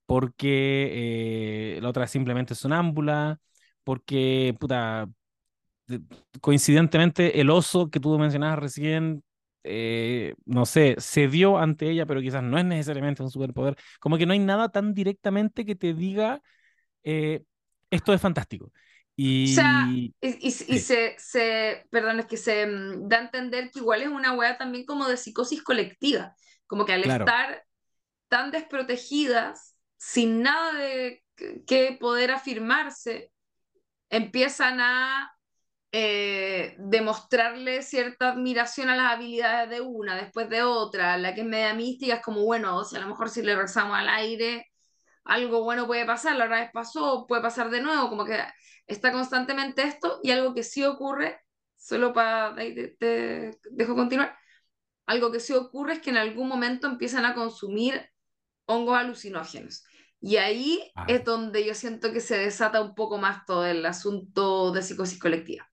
porque eh, la otra simplemente es sonámbula, porque, puta, coincidentemente el oso que tú mencionabas recién eh, no sé, se dio ante ella, pero quizás no es necesariamente un superpoder. Como que no hay nada tan directamente que te diga, eh, esto es fantástico. Y, o sea, y, se, se, perdón, es que se mm, da a entender que igual es una wea también como de psicosis colectiva, como que al estar tan desprotegidas, sin nada de que poder afirmarse, empiezan a eh, demostrarle cierta admiración a las habilidades de una, después de otra, la que es media mística es como, bueno, o sea, a lo mejor si le rezamos al aire, algo bueno puede pasar, la otra vez pasó, puede pasar de nuevo, como que está constantemente esto y algo que sí ocurre, solo para, te, dejo continuar, algo que sí ocurre es que en algún momento empiezan a consumir hongos alucinógenos. Y ahí ah. es donde yo siento que se desata un poco más todo el asunto de psicosis colectiva.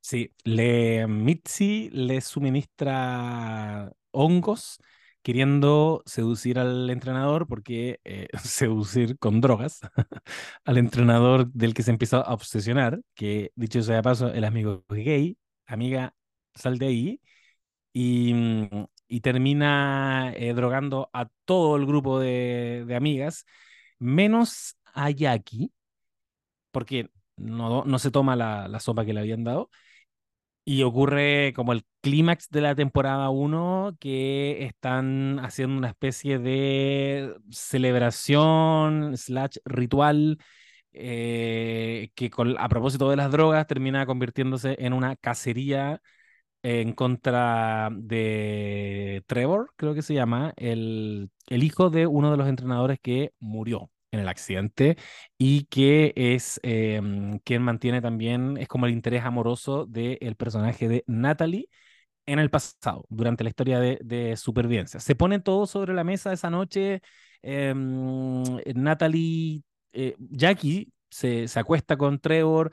Sí, le, Mitzi le suministra hongos queriendo seducir al entrenador, porque eh, seducir con drogas al entrenador del que se empieza a obsesionar, que dicho sea de paso, el amigo gay, amiga, sal de ahí, y, mm, y termina eh, drogando a todo el grupo de, de amigas, menos a Jackie, porque no, no se toma la, la sopa que le habían dado, y ocurre como el clímax de la temporada 1 que están haciendo una especie de celebración slash ritual eh, que a propósito de las drogas termina convirtiéndose en una cacería en contra de Trevor, creo que se llama, el, el hijo de uno de los entrenadores que murió en el accidente y que es em, quien mantiene también, es como el interés amoroso del personaje de Natalie en el pasado, durante la historia de, de supervivencia. Se pone todo sobre la mesa esa noche, em, Natalie, eh, Jackie se, se acuesta con Trevor,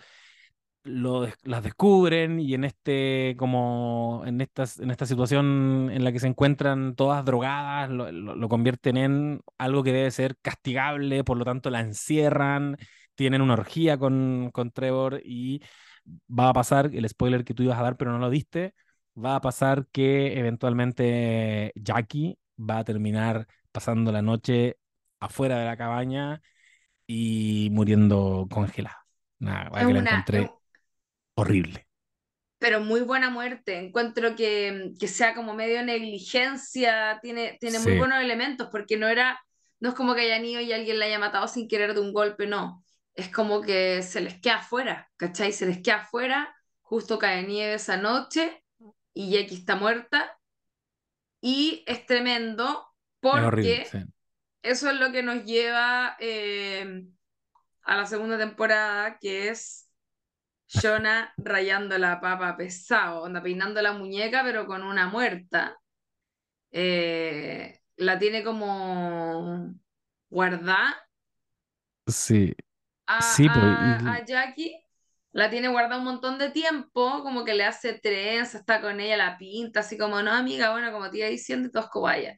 lo, las descubren y en este como en estas en esta situación en la que se encuentran todas drogadas lo, lo, convierten en algo que debe ser castigable por lo tanto la encierran tienen una orgía con, con Trevor y va a pasar el spoiler que tú ibas a dar pero no lo diste va a pasar que eventualmente Jackie va a terminar pasando la noche afuera de la cabaña y muriendo congelada. Nada, que la encontré horrible. Pero muy buena muerte. Encuentro que, que sea como medio negligencia, tiene, tiene muy buenos elementos, porque no era, no es como que haya ido y alguien la haya matado sin querer de un golpe, no. Es como que se les queda afuera, ¿cachai? Se les queda afuera, justo cae nieve esa noche y Jackie está muerta. Y es tremendo porque eso es lo que nos lleva eh, a la segunda temporada, que es Jonah rayando la papa pesado, onda peinando la muñeca, pero con una muerta. Eh, la tiene como guardada. Sí. A, sí, pues, a, Jackie la tiene guardada un montón de tiempo, como que le hace trenza, está con ella, la pinta, así como, no, amiga, bueno, como te iba diciendo, todos vaya.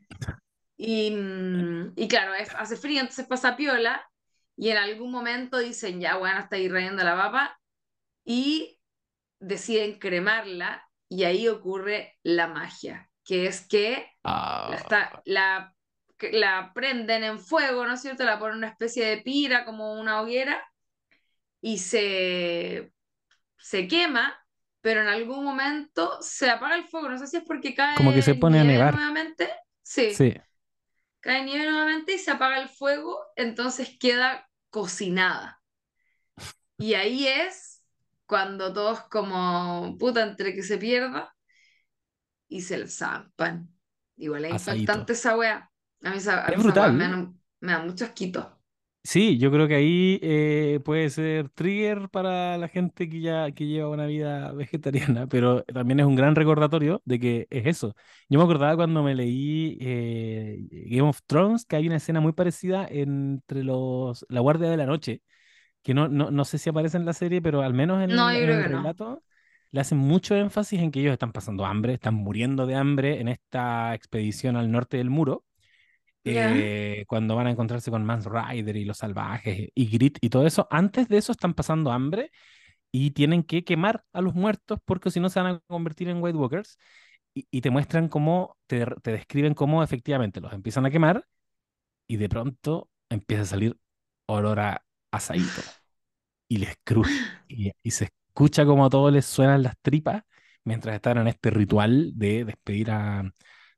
Y, mm, y claro, hace frío, entonces pasa piola, y en algún momento dicen, ya, bueno, está ahí rayando la papa, y deciden cremarla y ahí ocurre la magia, que es que la, la, la, prenden en fuego, ¿no es cierto? La ponen una especie de pira, como una hoguera, y se, se quema, pero en algún momento se apaga el fuego, no sé si es porque cae como que se pone a nevar nuevamente. Sí. sí. Cae nieve nuevamente y se apaga el fuego, entonces queda cocinada. Y ahí es cuando todos como puta entre que se pierda y se le zampan. Igual es impactante esa wea. A mí esa, es brutal. Me, da, mucho asquito. Sí, yo creo que ahí eh, puede ser trigger para la gente que ya que lleva una vida vegetariana, pero también es un gran recordatorio de que es eso. Yo me acordaba cuando me leí eh, Game of Thrones que hay una escena muy parecida entre los la Guardia de la Noche, que no, no, no sé si aparece en la serie, pero al menos en, el relato le hacen mucho énfasis en que ellos están pasando hambre, están muriendo de hambre en esta expedición al norte del muro. Eh, cuando van a encontrarse con Mans Rider y los salvajes y Grit y todo eso, antes de eso están pasando hambre y tienen que quemar a los muertos porque si no se van a convertir en White Walkers. Y, y te muestran cómo, te, te, describen cómo efectivamente los empiezan a quemar y de pronto empieza a salir olor a asadito. Y les cruje. Y, se escucha como a todos les suenan las tripas mientras están en este ritual de despedir a,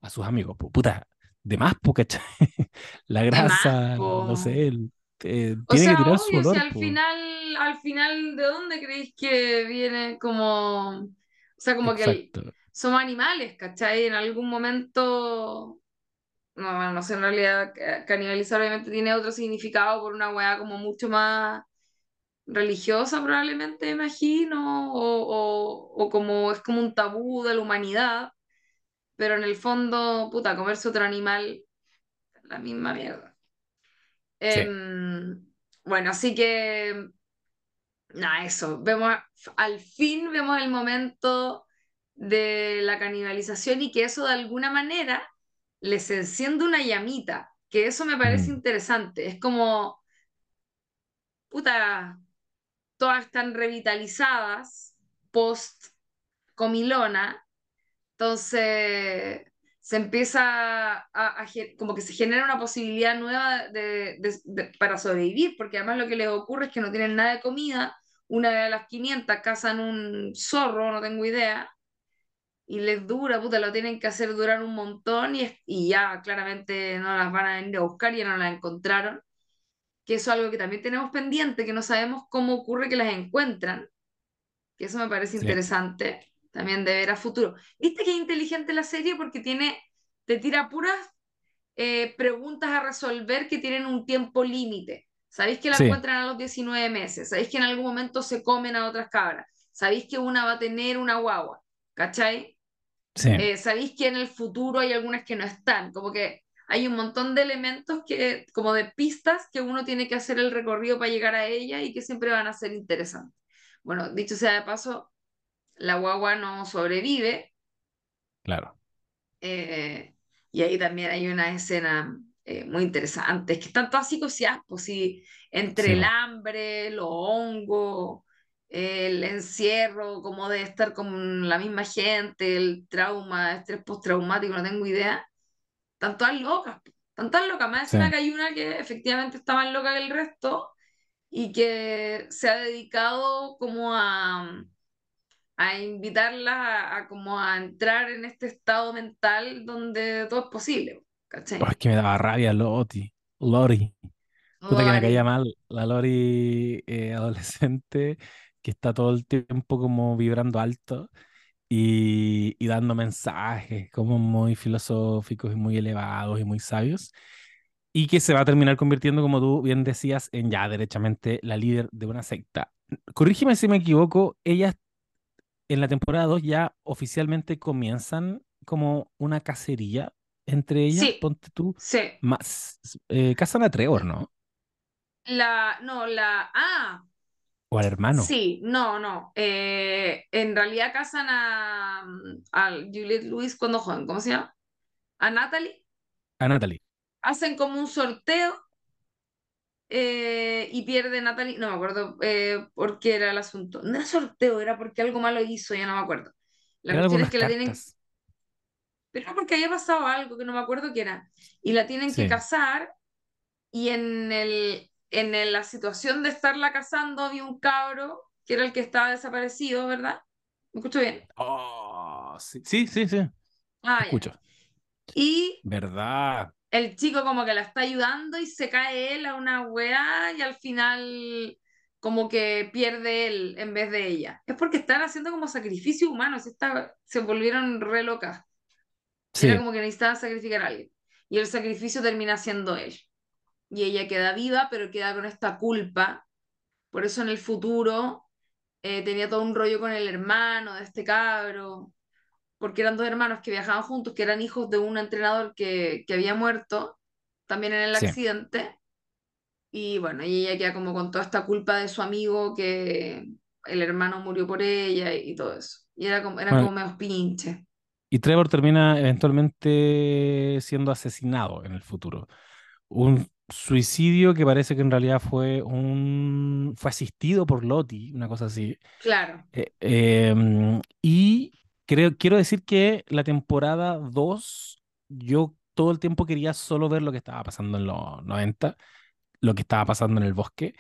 a sus amigos. Puta, de más, porque La grasa, no sé, eh, tiene que tirar su olor. al final, al final, ¿de dónde creéis que viene como... O sea, como que somos animales, ¿cachai? En algún momento no, no sé, en realidad canibalizar obviamente tiene otro significado por una weá como mucho más religiosa probablemente, imagino, o, o, como es como un tabú de la humanidad, pero en el fondo, puta, comerse otro animal, la misma mierda. Em, bueno, así que, nada, eso, vemos, al fin vemos el momento de la canibalización y que eso de alguna manera les enciende una llamita, que eso me parece mm. interesante. Es como, puta, todas están revitalizadas post comilona, entonces se empieza a, como que se genera una posibilidad nueva de, para sobrevivir, porque además lo que les ocurre es que no tienen nada de comida, una de las 500 cazan un zorro, no tengo idea, y les dura, puta, lo tienen que hacer durar un montón y, y ya claramente no las van a venir a buscar, ya no las encontraron. Que eso es algo que también tenemos pendiente, que no sabemos cómo ocurre que las encuentran. Que eso me parece interesante también de ver a futuro. ¿Viste que es inteligente la serie? Porque tiene, te tira puras eh, preguntas a resolver que tienen un tiempo límite. Sabéis que la encuentran a los 19 meses. Sabéis que en algún momento se comen a otras cabras. Sabéis que una va a tener una guagua. ¿Cachai? Eh, sabéis que en el futuro hay algunas que no están, como que hay un montón de elementos que, como de pistas que uno tiene que hacer el recorrido para llegar a ella y que siempre van a ser interesantes. Bueno, dicho sea de paso, la guagua no sobrevive. Claro. eh, y ahí también hay una escena eh, muy interesante. Es que están todas psicoseadas, pues sí, entre Sí, el hambre, los hongos, el encierro, como de estar con la misma gente, el trauma, estrés postraumático, no tengo idea. Están todas locas, están todas locas. Más Sí. encima que hay una que efectivamente está más loca que el resto y que se ha dedicado como a, a invitarlas a, a como a entrar en este estado mental donde todo es posible, Oh, ¿cachai? es que me daba rabia Loti. Lori. Puta que me Lori, caía mal la Lori eh, adolescente que está todo el tiempo como vibrando alto y, y dando mensajes como muy filosóficos y muy elevados y muy sabios. Y que se va a terminar convirtiendo, como tú bien decías, en ya derechamente la líder de una secta. Corrígeme si me equivoco, ellas en la temporada 2 ya oficialmente comienzan como una cacería entre ellas, sí, ponte tú, sí. más, eh, cazan a Trevor, ¿no? La, no, la, ah, O al hermano, sí, no, no. eh, en realidad casan a, a Juliette Lewis cuando joven, ¿cómo se llama? A Natalie. a Natalie. Hacen como un sorteo eh, y pierde Natalie, no me acuerdo eh, por qué era el asunto. No era sorteo, era porque algo malo hizo, ya no me acuerdo. La Era cuestión es que la tienen, pero porque había pasado algo que no me acuerdo qué era. Y la tienen que casar y en el, en la situación de estarla casando había un cabro que era el que estaba desaparecido, ¿verdad? ¿Me escucho bien? Oh, sí, sí, sí, sí. Ah, ya. escucho. Y ¿Verdad? el chico como que la está ayudando y se cae él a una weá y al final como que pierde él en vez de ella. Es porque están haciendo como sacrificio humano, se, está, se volvieron re locas. Era Sí, como que necesitaban sacrificar a alguien. Y el sacrificio termina siendo él. Y ella queda viva, pero queda con esta culpa. Por eso en el futuro eh, tenía todo un rollo con el hermano de este cabro, porque eran dos hermanos que viajaban juntos, que eran hijos de un entrenador que, que había muerto también en el sí. accidente. Y bueno, y ella queda como con toda esta culpa de su amigo que el hermano murió por ella y, y todo eso. Y era como, Bueno, como medio pinches. y Trevor termina eventualmente siendo asesinado en el futuro. Un suicidio que parece que en realidad fue un fue asistido por Lottie, una cosa así. Claro, Eh, em, y creo, quiero decir que la temporada 2 yo todo el tiempo quería solo ver lo que estaba pasando en los 90, lo que estaba pasando en el bosque.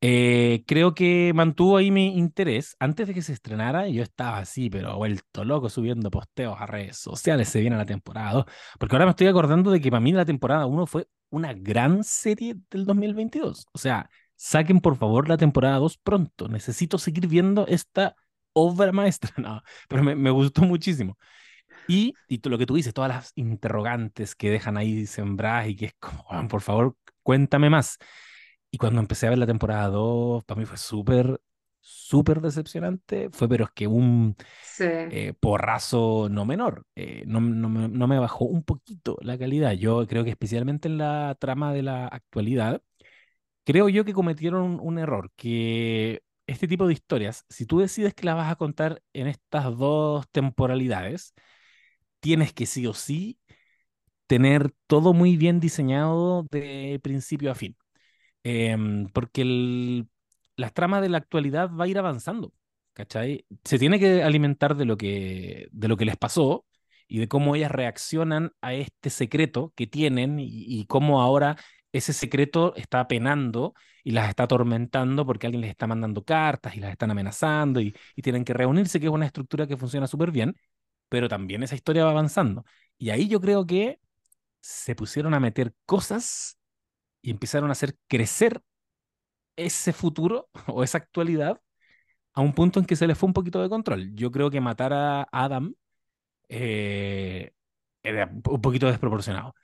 Eh, creo que mantuvo ahí mi interés. Antes de que se estrenara, yo estaba así, pero vuelto loco, subiendo posteos a redes sociales. Se viene la temporada 2. Porque ahora me estoy acordando de que para mí la temporada 1 fue una gran serie del 2022. O sea, saquen por favor la temporada 2 pronto. Necesito seguir viendo esta obra maestra. No, pero me, me gustó muchísimo. Y, y lo que tú dices, todas las interrogantes que dejan ahí sembradas y que es como, "Juan, por favor, cuéntame más. Y cuando empecé a ver la temporada 2 para mí fue súper, súper decepcionante. Fue, pero es que un sí, eh, porrazo no menor. Eh, no, no me, no me bajó un poquito la calidad. Yo creo que especialmente en la trama de la actualidad, creo yo que cometieron un, un error, que este tipo de historias, si tú decides que las vas a contar en estas dos temporalidades, tienes que sí o sí tener todo muy bien diseñado de principio a fin. Em, porque el- las tramas de la actualidad va a ir avanzando, ¿cachai? Se tiene que alimentar de lo que, de lo que les pasó y de cómo ellas reaccionan a este secreto que tienen y, y cómo ahora ese secreto está penando y las está atormentando porque alguien les está mandando cartas y las están amenazando y, y tienen que reunirse, que es una estructura que funciona súper bien, pero también esa historia va avanzando. Y ahí yo creo que se pusieron a meter cosas y empezaron a hacer crecer ese futuro o esa actualidad a un punto en que se les fue un poquito de control. Yo creo que matar a Adam eh, era un poquito desproporcionado.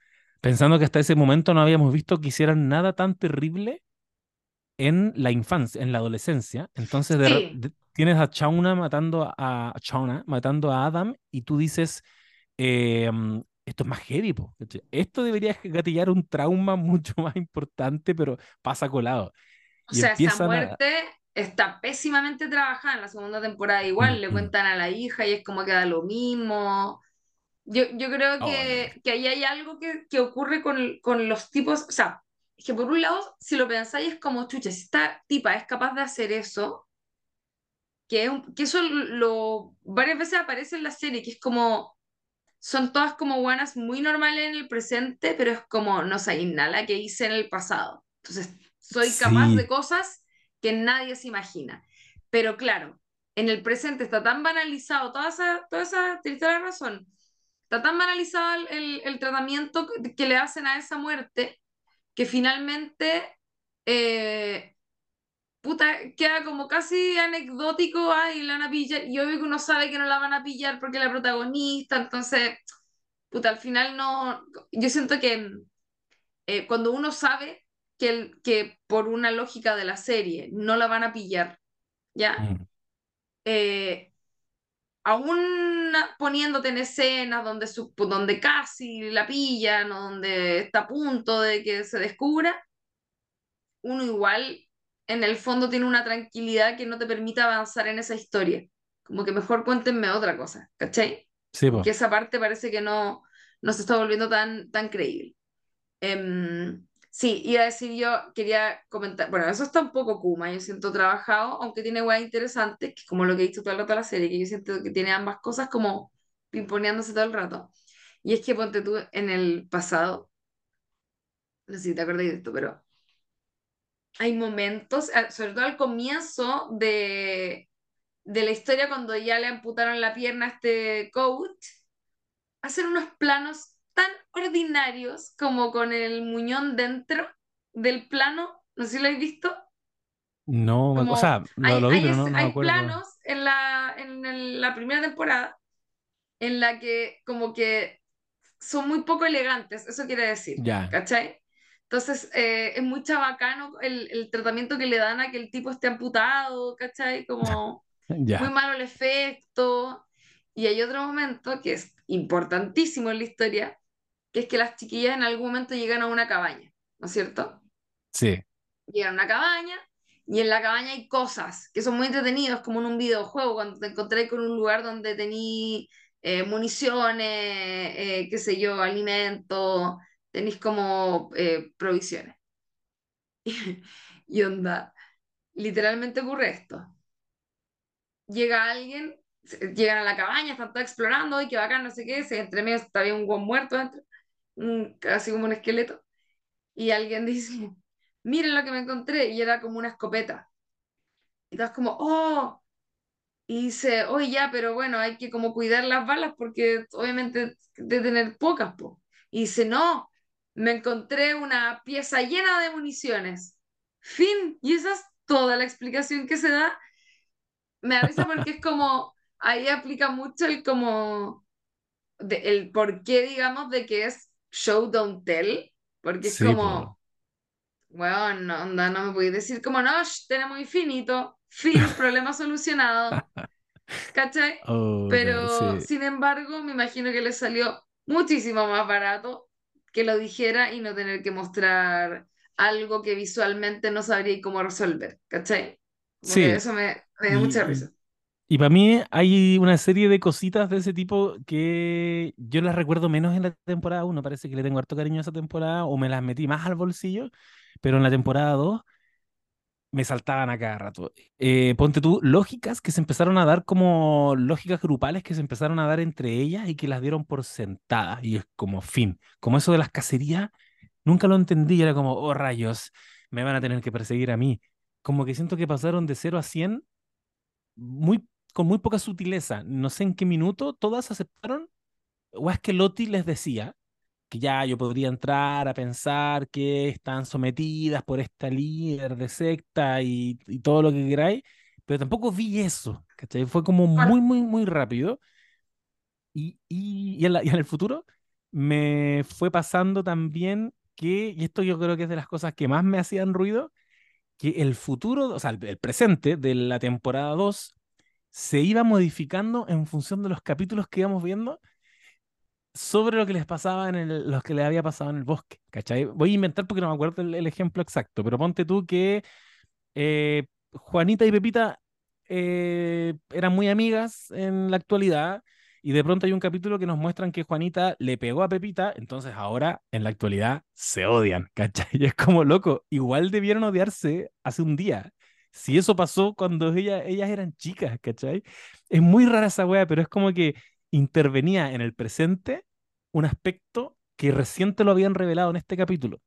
Pensando que hasta ese momento no habíamos visto que hicieran nada tan terrible en la infancia, en la adolescencia. Entonces de re- sí. de- tienes a Shauna matando a, a matando a Adam y tú dices, eh, mm, esto es más heavy, po. Esto debería gatillar un trauma mucho más importante, pero pasa colado. O Y sea, esa empiezan a... muerte está pésimamente trabajada en la segunda temporada igual, le Mm, mm. cuentan a la hija y es como que da lo mismo. Yo, yo creo Oh, no, que, que ahí hay algo que, que ocurre con, con los tipos, o sea, es que por un lado, si lo pensáis, es como, chucha, si esta tipa es capaz de hacer eso, que, es un- que eso lo, varias veces aparece en la serie, que es como, son todas como buenas, muy normales en el presente, pero es como, no sé, nada que hice en el pasado. Entonces, soy capaz de Sí, cosas que nadie se imagina. Pero claro, en el presente está tan banalizado, toda esa, toda esa, tienes toda la razón, está tan banalizado el, el- el tratamiento que que le hacen a esa muerte, que finalmente... eh, puta, queda como casi anecdótico, ay, la van a pillar, y obvio que uno sabe que no la van a pillar porque es la protagonista, entonces, puta, al final no, yo siento que eh, cuando uno sabe que, el, que por una lógica de la serie no la van a pillar, ¿ya? mm, Eh, aún poniéndote en escenas donde, su, donde casi la pillan o donde está a punto de que se descubra, uno igual en el fondo tiene una tranquilidad que no te permite avanzar en esa historia. Como que mejor cuéntenme otra cosa, ¿cachai? sí, Porque po. esa parte parece que no, no se está volviendo tan, tan creíble. Em, sí, iba a decir yo, quería comentar, bueno, eso está un poco Kuma, yo siento trabajado, aunque tiene weas interesantes, que como lo que he visto todo el rato de la serie, que yo siento que tiene ambas cosas como pimponeándose todo el rato. Y es que ponte tú en el pasado, no sé si te acordáis de esto, pero hay momentos, eh, sobre todo al comienzo de, de la historia, cuando ya le amputaron la pierna a este coach, hacen unos planos tan ordinarios como con el muñón dentro del plano, no sé si lo habéis visto, No, me- o como sea, lo, hay, lo vi, hay, pero no, no me hay acuerdo. planos en la, en el- la primera temporada en la que como que son muy poco elegantes, eso quiere decir, Ya, ¿cachai? Entonces eh, es muy chabacano el, el tratamiento que le dan a que el tipo esté amputado, ¿cachai? Como muy malo el efecto. Y hay otro momento que es importantísimo en la historia, que es que las chiquillas en algún momento llegan a una cabaña, ¿no es cierto? sí, Llegan a una cabaña y en la cabaña hay cosas que son muy entretenidos, como en un videojuego, cuando te encontrás con un lugar donde tení eh, municiones, eh, qué sé yo, alimentos, tenéis como eh, provisiones. Y onda, literalmente ocurre esto. Llega alguien, llegan a la cabaña, están todos explorando, y qué bacán, no sé qué, se entre medio está bien un buen muerto dentro, casi como un esqueleto, y alguien dice, miren lo que me encontré, y era como una escopeta. Y todos como, oh, y dice, oye, ya, pero bueno, hay que como cuidar las balas porque obviamente de tener pocas, po. Y dice, no, me encontré una pieza llena de municiones. Fin, y esa es toda la explicación que se da. Me da risa porque es como, ahí aplica mucho el como, de, el por qué, digamos, de que es show, don't tell, porque es sí, como, bueno, no, onda, no me podéis decir como, no, sh, tenemos infinito, fin, problema solucionado. ¿cachai? Oh, no, Pero sí. sin embargo, me imagino que le salió muchísimo más barato que lo dijera y no tener que mostrar algo que visualmente no sabría cómo resolver, ¿cachai? Como Sí, eso me, me dio mucha risa. y, para mí hay una serie de cositas de ese tipo que yo las recuerdo menos en la temporada uno parece que le tengo harto cariño a esa temporada, o me las metí más al bolsillo, pero en la temporada 2 me saltaban a cada rato. Eh, ponte tú, lógicas que se empezaron a dar como lógicas grupales que se empezaron a dar entre ellas y que las dieron por sentadas, y es como fin, como eso de las cacerías, nunca lo entendí, era como, oh rayos, me van a tener que perseguir a mí. Como que siento que pasaron de cero a 100 muy, con muy poca sutileza. No sé en qué minuto todas aceptaron, o es que Loti les decía que ya yo podría entrar a pensar que están sometidas por esta líder de secta y, y todo lo que queráis, pero tampoco vi eso, ¿cachai? Fue como muy, muy, muy rápido. Y, y, y en la- y en el futuro me fue pasando también que, y esto yo creo que es de las cosas que más me hacían ruido, que el futuro, o sea, el, el presente de la temporada 2 se iba modificando en función de los capítulos que íbamos viendo sobre lo que les pasaba en el, los que les había pasado en el bosque, ¿cachai? Voy a inventar porque no me acuerdo el, ejemplo exacto, pero ponte tú que eh, Juanita y Pepita eh, eran muy amigas en la actualidad y de pronto hay un capítulo que nos muestran que Juanita le pegó a Pepita, entonces ahora en la actualidad se odian, ¿cachai? Y es como loco, igual debieron odiarse hace un día. Si eso pasó cuando ella, ellas eran chicas, ¿cachai? Es muy rara esa wea, pero es como que intervenía en el presente un aspecto que recién te lo habían revelado en este capítulo.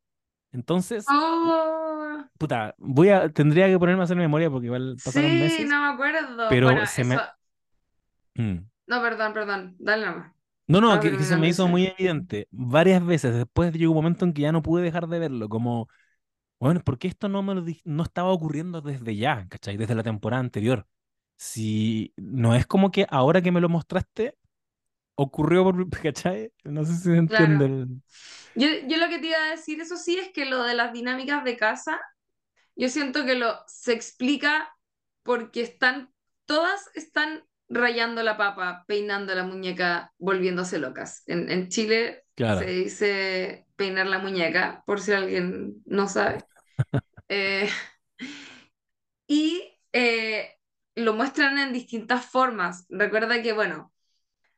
Entonces, Oh, puta, voy a, tendría que ponerme a hacer memoria porque igual pasaron sí, meses, no me acuerdo. pero Bueno, se eso. me... Mm. No, perdón, perdón. Dale nomás. No, no, que, que se me hizo muy evidente varias veces. Después llegó un momento en que ya no pude dejar de verlo, como, bueno, ¿por qué esto no me lo no estaba ocurriendo desde ya, ¿cachai? Desde la temporada anterior. Si no es como que ahora que me lo mostraste, ocurrió por, ¿cachai? No sé si se entiende Claro. el... Yo, yo lo que te iba a decir, eso sí, es que lo de las dinámicas de casa, yo siento que lo se explica porque están, todas están rayando la papa, peinando la muñeca, volviéndose locas. En, en Chile se dice peinar la muñeca, por si alguien no sabe. Eh, y eh, lo muestran en distintas formas. Recuerda que, bueno,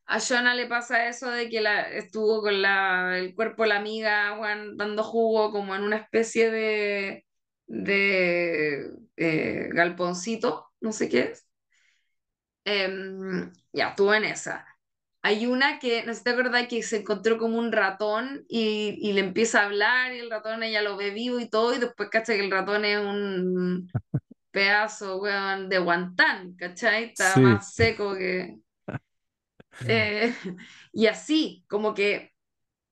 a Jonah le pasa eso de que la, estuvo con la, el cuerpo de la amiga, weón, dando jugo como en una especie de, de eh, galponcito, no sé qué es. Em, ya, estuvo en esa. Hay una que, no sé si te acuerdas, que se encontró como un ratón y, y le empieza a hablar y el ratón ella lo ve vivo y todo y después cacha que el ratón es un pedazo, weón, de guantán, ¿cachai? Está sí, más seco que... eh, y así, como que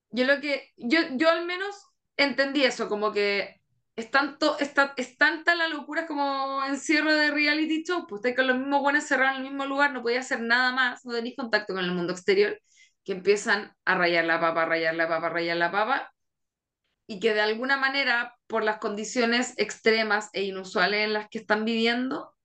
yo lo que, yo, yo al menos entendí eso, como que es tanto, es, es tanta la locura como encierro de reality show, pues estáis con los mismos buenos encerrados en el mismo lugar, no podía hacer nada más, no tenéis contacto con el mundo exterior, que empiezan a rayar la papa, rayar la papa, rayar la papa, y que de alguna manera, por las condiciones extremas e inusuales en las que están viviendo,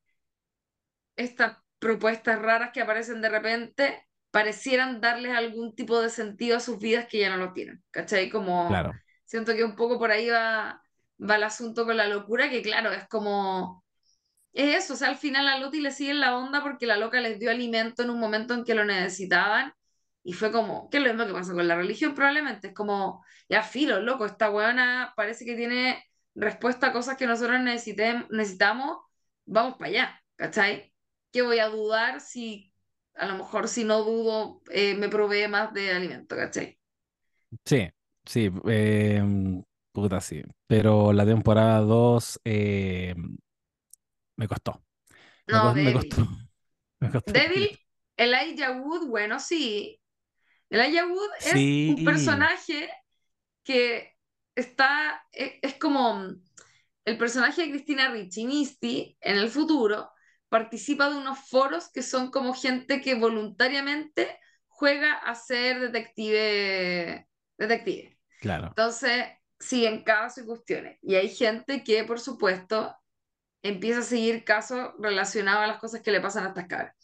estas propuestas raras que aparecen de repente parecieran darles algún tipo de sentido a sus vidas que ya no lo tienen, ¿cachai? Como claro, siento que un poco por ahí va, va el asunto con la locura, que claro, es como, es eso, o sea, al final a Loti le siguen la onda porque la loca les dio alimento en un momento en que lo necesitaban. Y fue como, ¿qué es lo mismo que pasa con la religión? Probablemente es como, ya filo, loco, esta weona parece que tiene respuesta a cosas que nosotros necesitem- necesitamos, vamos para allá, ¿cachai? ¿Qué voy a dudar si, a lo mejor si no dudo, eh, me provee más de alimento, ¿cachai? sí, sí, eh, puta, sí. Pero la temporada 2 eh, me costó, me, No, cos- me costó, débil. me costó Débil. Elijah Wood, bueno, sí. Elijah Wood es un personaje que está, es, es como el personaje de Cristina Ricci, en el futuro, participa de unos foros que son como gente que voluntariamente juega a ser detective, detective. claro. Entonces, siguen casos y cuestiones. Y hay gente que, por supuesto, empieza a seguir casos relacionados a las cosas que le pasan a estas cabras.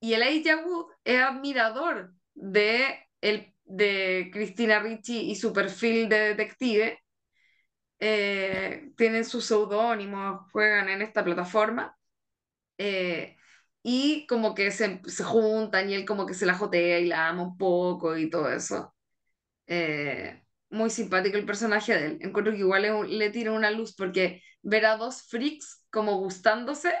Y el Elijah Wood es admirador de, el, de Cristina Ricci y su perfil de detective. Eh, tienen sus seudónimos, juegan en esta plataforma. Eh, y como que se, se juntan y él como que se la jotea y la ama un poco y todo eso. Eh, muy simpático el personaje de él. Encuentro que igual un- le tira una luz porque ver a dos freaks como gustándose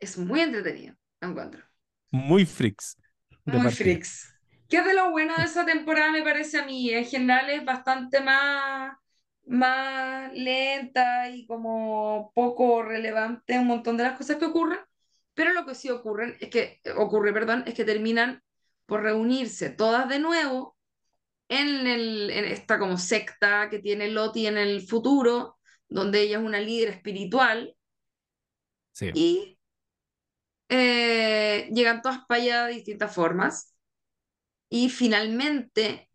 es muy entretenido, encuentro. Muy freaks Muy partida. freaks. ¿Qué es de lo bueno de esa temporada me parece a mí? En general es bastante más, más lenta y como poco relevante un montón de las cosas que ocurren, pero lo que sí ocurren es que, ocurre, perdón, es que terminan por reunirse todas de nuevo en, el, en esta como secta que tiene Loti en el futuro, donde ella es una líder espiritual. Sí. y eh, llegan todas para allá de distintas formas. Y finalmente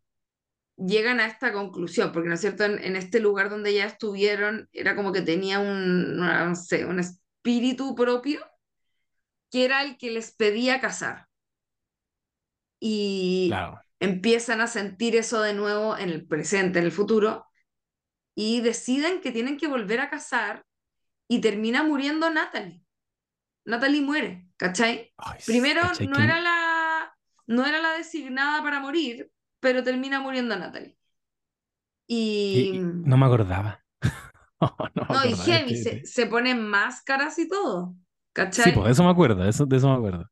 llegan a esta conclusión, porque no es cierto, en, en este lugar donde ya estuvieron era como que tenía un, no sé, un espíritu propio que era el que les pedía casar y Claro. empiezan a sentir eso de nuevo en el presente, en el futuro y deciden que tienen que volver a casar y termina muriendo Natalie. Natalie muere, ¿cachai? Ay, Primero ¿cachai no era la, no era la designada para morir, pero termina muriendo Natalie. Y, no me acordaba. No me no, y acordaba heavy, este- se, se ponen máscaras y todo, Sí, pues ¿cachai? eso me acuerdo, eso, de eso me acuerdo.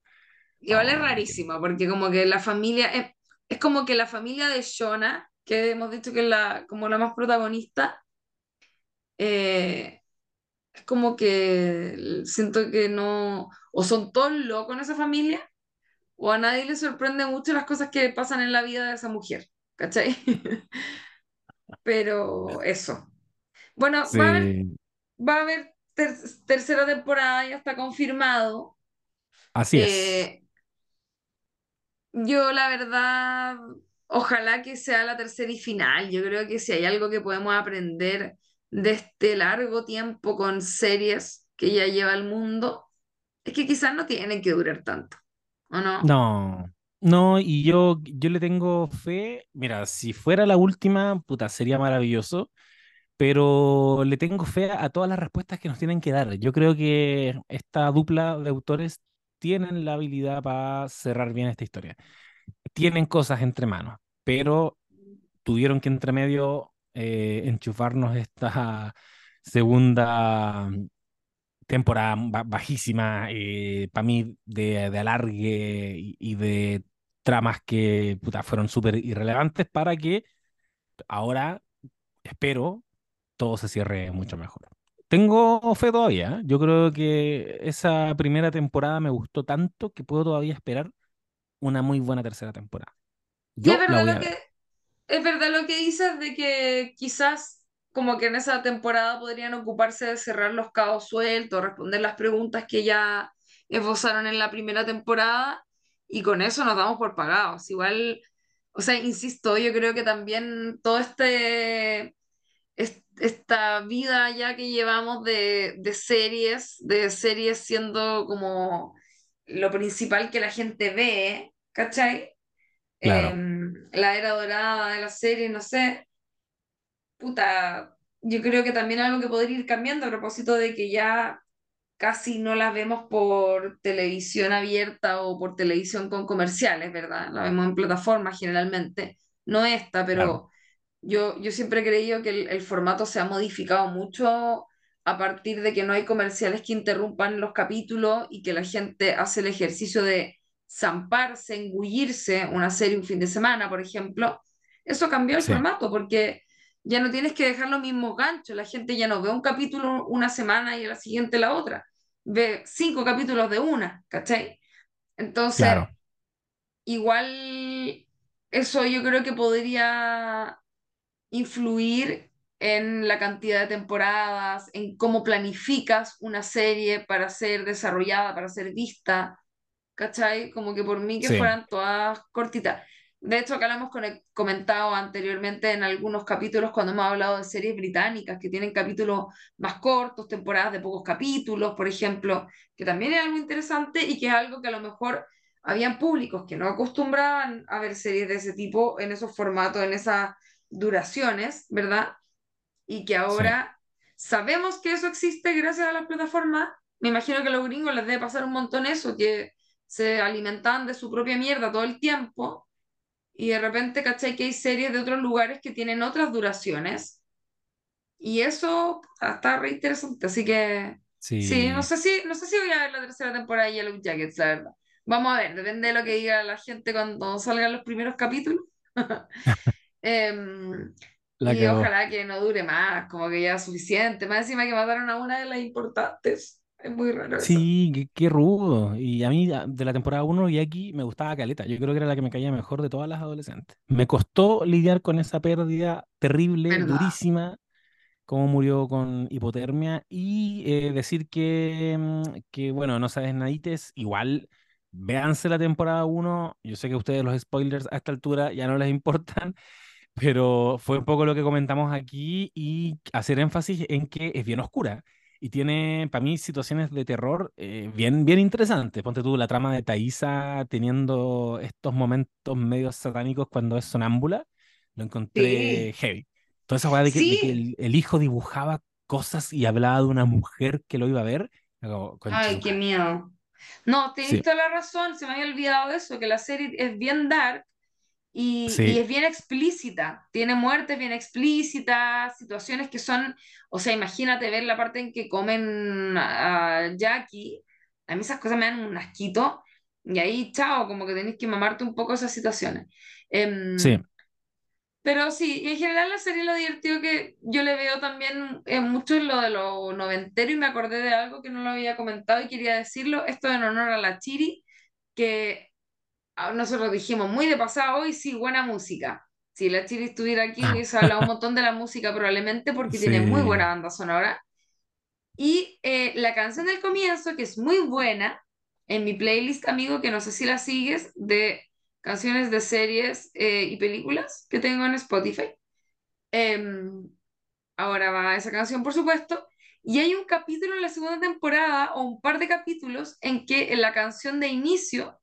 Igual es rarísimo, porque como que la familia, es, es como que la familia de Shona, que hemos dicho que es la, como la más protagonista, eh, es como que siento que no, o son todos locos en esa familia, o a nadie le sorprende mucho las cosas que pasan en la vida de esa mujer, ¿cachai? Pero eso. Bueno, va a haber, Sí, va a haber ter- tercera temporada, ya está confirmado. así es. Eh, yo, la verdad, ojalá que sea la tercera y final. Yo creo que si hay algo que podemos aprender de este largo tiempo con series que ya lleva el mundo, es que quizás no tienen que durar tanto, ¿o no? No, no, y yo, yo le tengo fe. Mira, si fuera la última, puta, sería maravilloso, pero le tengo fe a todas las respuestas que nos tienen que dar. Yo creo que esta dupla de autores tienen la habilidad para cerrar bien esta historia. Tienen cosas entre manos, pero tuvieron que entre medio eh, enchufarnos esta segunda temporada ba- bajísima, para mí de, de alargue y, y de tramas que puta, fueron súper irrelevantes para que ahora, espero, todo se cierre mucho mejor. Tengo fe todavía, ¿eh? yo creo que esa primera temporada me gustó tanto que puedo todavía esperar una muy buena tercera temporada. Es Yo la verdad lo que, es verdad lo que dices de que quizás como que en esa temporada podrían ocuparse de cerrar los cabos sueltos, responder las preguntas que ya esbozaron en la primera temporada y con eso nos damos por pagados. Igual, o sea, insisto, yo creo que también todo este, es- esta vida ya que llevamos de, de series, de series siendo como lo principal que la gente ve, ¿cachai? Claro, em, la era dorada de la serie, no sé, puta, yo creo que también algo que podría ir cambiando a propósito de que ya casi no las vemos por televisión abierta o por televisión con comerciales, ¿verdad? La vemos en plataformas generalmente, no esta, claro, pero yo, yo siempre he creído que el, el formato se ha modificado mucho a partir de que no hay comerciales que interrumpan los capítulos y que la gente hace el ejercicio de zamparse, engullirse una serie un fin de semana, por ejemplo. Eso cambió el sí, formato porque ya no tienes que dejar los mismos ganchos. La gente ya no ve un capítulo una semana y a la siguiente la otra. Ve cinco capítulos de una, ¿cachai? Entonces, claro, igual eso yo creo que podría influir en la cantidad de temporadas, en cómo planificas una serie para ser desarrollada, para ser vista, ¿cachai? Como que por mí que sí, fueran todas cortitas. De hecho, acá lo hemos comentado anteriormente en algunos capítulos cuando hemos hablado de series británicas que tienen capítulos más cortos, temporadas de pocos capítulos, por ejemplo, que también es algo interesante y que es algo que a lo mejor habían públicos que no acostumbraban a ver series de ese tipo en esos formatos, en esas duraciones, ¿verdad? Y que sí, ahora sabemos que eso existe gracias a las plataformas. Me imagino que a los gringos les debe pasar un montón eso, que se alimentan de su propia mierda todo el tiempo y de repente, ¿cachai? Que hay series de otros lugares que tienen otras duraciones y eso está re interesante. Así que sí, no sí. sé si, no sé si voy a ver la tercera temporada de Yellow Jackets, la verdad. Vamos a ver, depende de lo que diga la gente cuando salgan los primeros capítulos. La y ojalá que no dure más, como que ya es suficiente. Más encima que mataron a una de las importantes. Es muy raro. Sí, qué, qué rudo. Y a mí de la temporada uno y aquí me gustaba Caleta. Yo creo que era la que me caía mejor de todas las adolescentes. Me costó lidiar con esa pérdida terrible, ¿Verdad? durísima, cómo murió con hipotermia y eh, decir que, mm, que, bueno, no sabes nadites, igual véanse la temporada uno. Yo sé que a ustedes los spoilers a esta altura ya no les importan, pero fue un poco lo que comentamos aquí y hacer énfasis en que es bien oscura y tiene para mí situaciones de terror eh, bien, bien interesantes. Ponte tú la trama de Thaisa teniendo estos momentos medio satánicos cuando es sonámbula, lo encontré Sí, heavy. Toda esa de que, de que sí, el, el hijo dibujaba cosas y hablaba de una mujer que lo iba a ver, Como, Ay, qué miedo. No, Sí, tenés toda la razón, se me había olvidado eso, que la serie es bien dark y, y sí. es bien explícita. Tiene muertes bien explícitas, situaciones que son, o sea, imagínate ver la parte en que comen a Jackie. A mí esas cosas me dan un asquito. Y ahí, chao, como que tenés que mamarte un poco esas situaciones. Sí. Em, pero sí, y en general la serie lo divertido que yo le veo también es mucho en lo de lo noventero y me acordé de algo que no lo había comentado y quería decirlo, esto en honor a la Chiri, que nosotros dijimos muy de pasado hoy, sí, buena música. Si la Chiri estuviera aquí hubiese hablado un montón de la música probablemente porque tiene muy buena banda sonora. Y eh, la canción del comienzo, que es muy buena, en mi playlist, amigo, que no sé si la sigues, de canciones de series eh, y películas que tengo en Spotify. Em, ahora va esa canción, por supuesto. Y hay un capítulo en la segunda temporada, o un par de capítulos, en que en la canción de inicio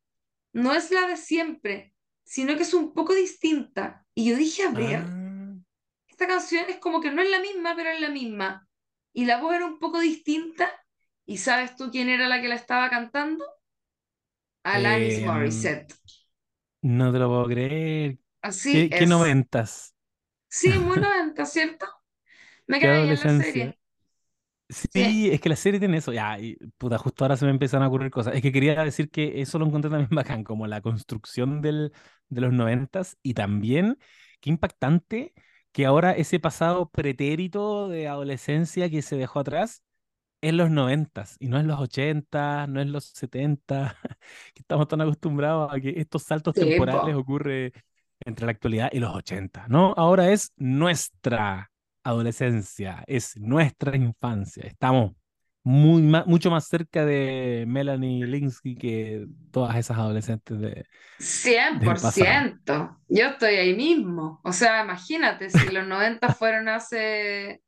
no es la de siempre, sino que es un poco distinta. Y yo dije, a ver, Ah, esta canción es como que no es la misma, pero es la misma. Y la voz era un poco distinta. ¿Y sabes tú quién era la que la estaba cantando? Alanis em, Morissette. no te lo puedo creer. Así ¿Qué, qué es. noventas? Sí, muy noventa, ¿cierto? Me ¿Qué cae en la serie. Sí, Sí, es que la serie tiene eso. Ya, y, puta, justo ahora se me empiezan a ocurrir cosas. Es que quería decir que eso lo encontré también bacán, como la construcción del, de los noventas y también qué impactante que ahora ese pasado pretérito de adolescencia que se dejó atrás es los noventas y no es los ochentas, no es los setentas, que estamos tan acostumbrados a que estos saltos sí, temporales po. ocurren entre la actualidad y los ochentas, ¿no? Ahora es nuestra adolescencia, es nuestra infancia. Estamos muy mucho más cerca de Melanie Linsky que todas esas adolescentes de, cien por del pasado. ciento Yo estoy ahí mismo. O sea, imagínate si los 90 fueron hace,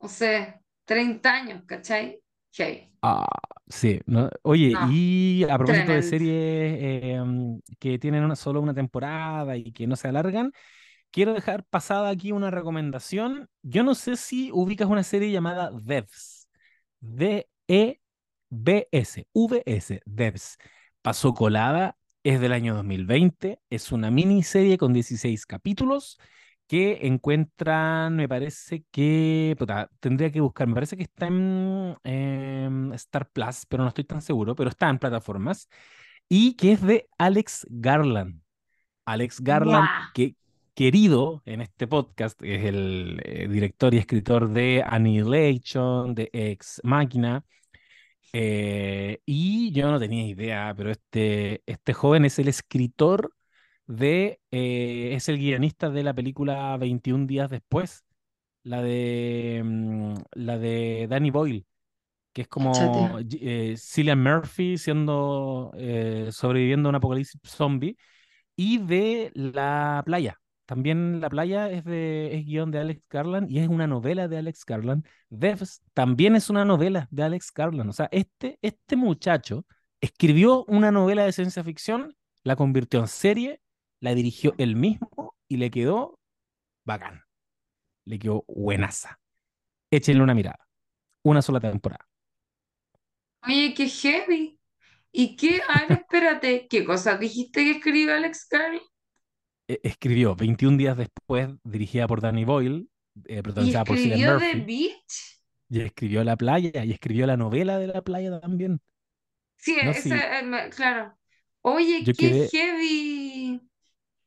no sé, 30 años, ¿cachai? Hey, Ah, sí, ¿no? Oye, no, y a propósito de series eh, mm, que tienen una, solo una temporada y que no se alargan, quiero dejar pasada aquí una recomendación. Yo no sé si ubicas una serie llamada Devs. D-E-B-S, V-S, Devs. Pasó colada, es del año 2020, es una miniserie con 16 capítulos que encuentran, me parece que, puta, tendría que buscar, me parece que está en em, Star Plus, pero no estoy tan seguro, pero está en plataformas, y que es de Alex Garland. Alex Garland, que querido en este podcast, es el eh, director y escritor de Annihilation, de Ex Machina, eh, y yo no tenía idea, pero este, este joven es el escritor de, eh, es el guionista de la película 21 días después, la de, mm, la de Danny Boyle, que es como eh, Cillian Murphy siendo, sobreviviendo a un apocalipsis zombie y de La Playa. También La Playa es, de, es guion de Alex Garland y es una novela de Alex Garland. Devs también es una novela de Alex Garland. O sea, este, este muchacho escribió una novela de ciencia ficción, la convirtió en serie, la dirigió él mismo y le quedó bacán. Le quedó buenaza. Échenle una mirada. Una sola temporada. Oye, qué heavy. ¿Y qué? A ver, espérate. ¿Qué cosas dijiste que escribió Alex Carl? E- escribió 21 días después, dirigida por Danny Boyle, eh, ¿Y protagonizada por Cillian escribió The Beach? Y escribió La Playa y escribió la novela de La Playa también. Sí, No, eh, claro. Oye, yo qué quedé, heavy.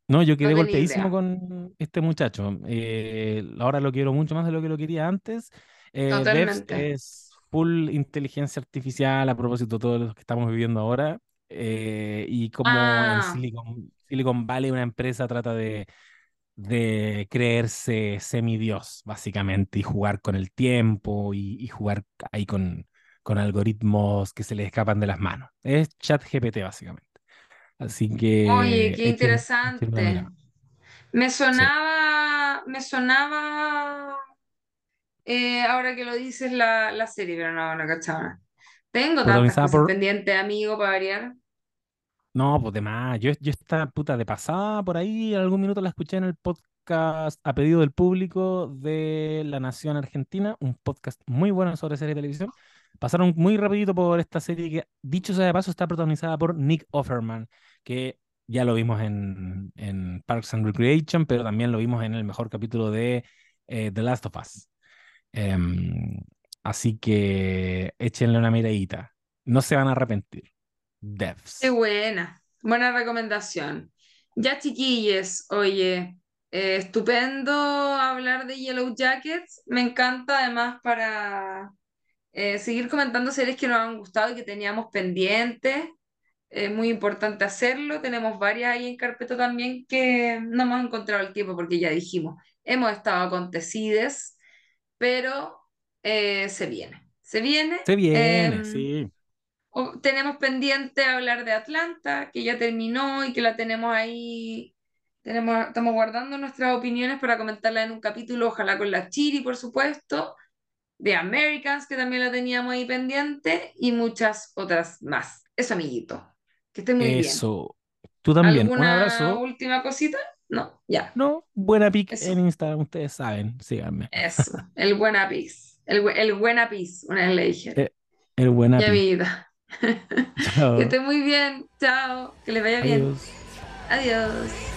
no, yo No quedé tenía golpeadísimo idea. con este muchacho. Eh, ahora lo quiero mucho más de lo que lo quería antes. Eh, Totalmente. es full inteligencia artificial a propósito de todo lo que estamos viviendo ahora. Eh, y como en Ah, Silicon, Silicon Valley una empresa trata de, de creerse semidios, básicamente, y jugar con el tiempo y, y jugar ahí con, con algoritmos que se les escapan de las manos. Es ChatGPT, básicamente. Así oye, que qué echen, echen una interesante. Me Sí. sonaba, me sonaba, eh, ahora que lo dices, la, la serie, pero no, no cachaba. Tengo tantas cosas por... pendientes, amigo, para variar. No, pues de más. Yo, esta puta de pasada por ahí, en algún minuto la escuché en el podcast a pedido del público de La Nación Argentina, un podcast muy bueno sobre series de televisión. pasaron muy rapidito por esta serie que, dicho sea de paso, está protagonizada por Nick Offerman, que ya lo vimos en, en Parks and Recreation, pero también lo vimos en el mejor capítulo de eh, The Last of Us. Em, así que échenle una miradita. No se van a arrepentir. Devs. Qué buena, buena recomendación. Ya chiquilles, oye, eh, estupendo hablar de Yellow Jackets. Me encanta además para eh, seguir comentando series que nos han gustado y que teníamos pendientes. Es muy importante hacerlo. Tenemos varias ahí en carpeta también que no hemos encontrado el tiempo porque ya dijimos, hemos estado acontecides, pero eh, se viene. Se viene. Se viene, Em, sí. O- tenemos pendiente hablar de Atlanta, que ya terminó y que la tenemos ahí. Tenemos, estamos guardando nuestras opiniones para comentarla en un capítulo, ojalá con la Chiri, por supuesto. De Americans, que también la teníamos ahí pendiente, y muchas otras más. Eso, amiguito. Que esté muy bien. Eso. Tú también. Un ¿Alguna abrazo. última cosita? No, ya. No, buena pic Eso. en Instagram, ustedes saben, síganme. Eso. El buen apis. El, el buen apis, una vez le dije. Eh, El buena pic. amiguita. Chao. Que esté muy bien. Chao. Que les vaya bien. Adiós.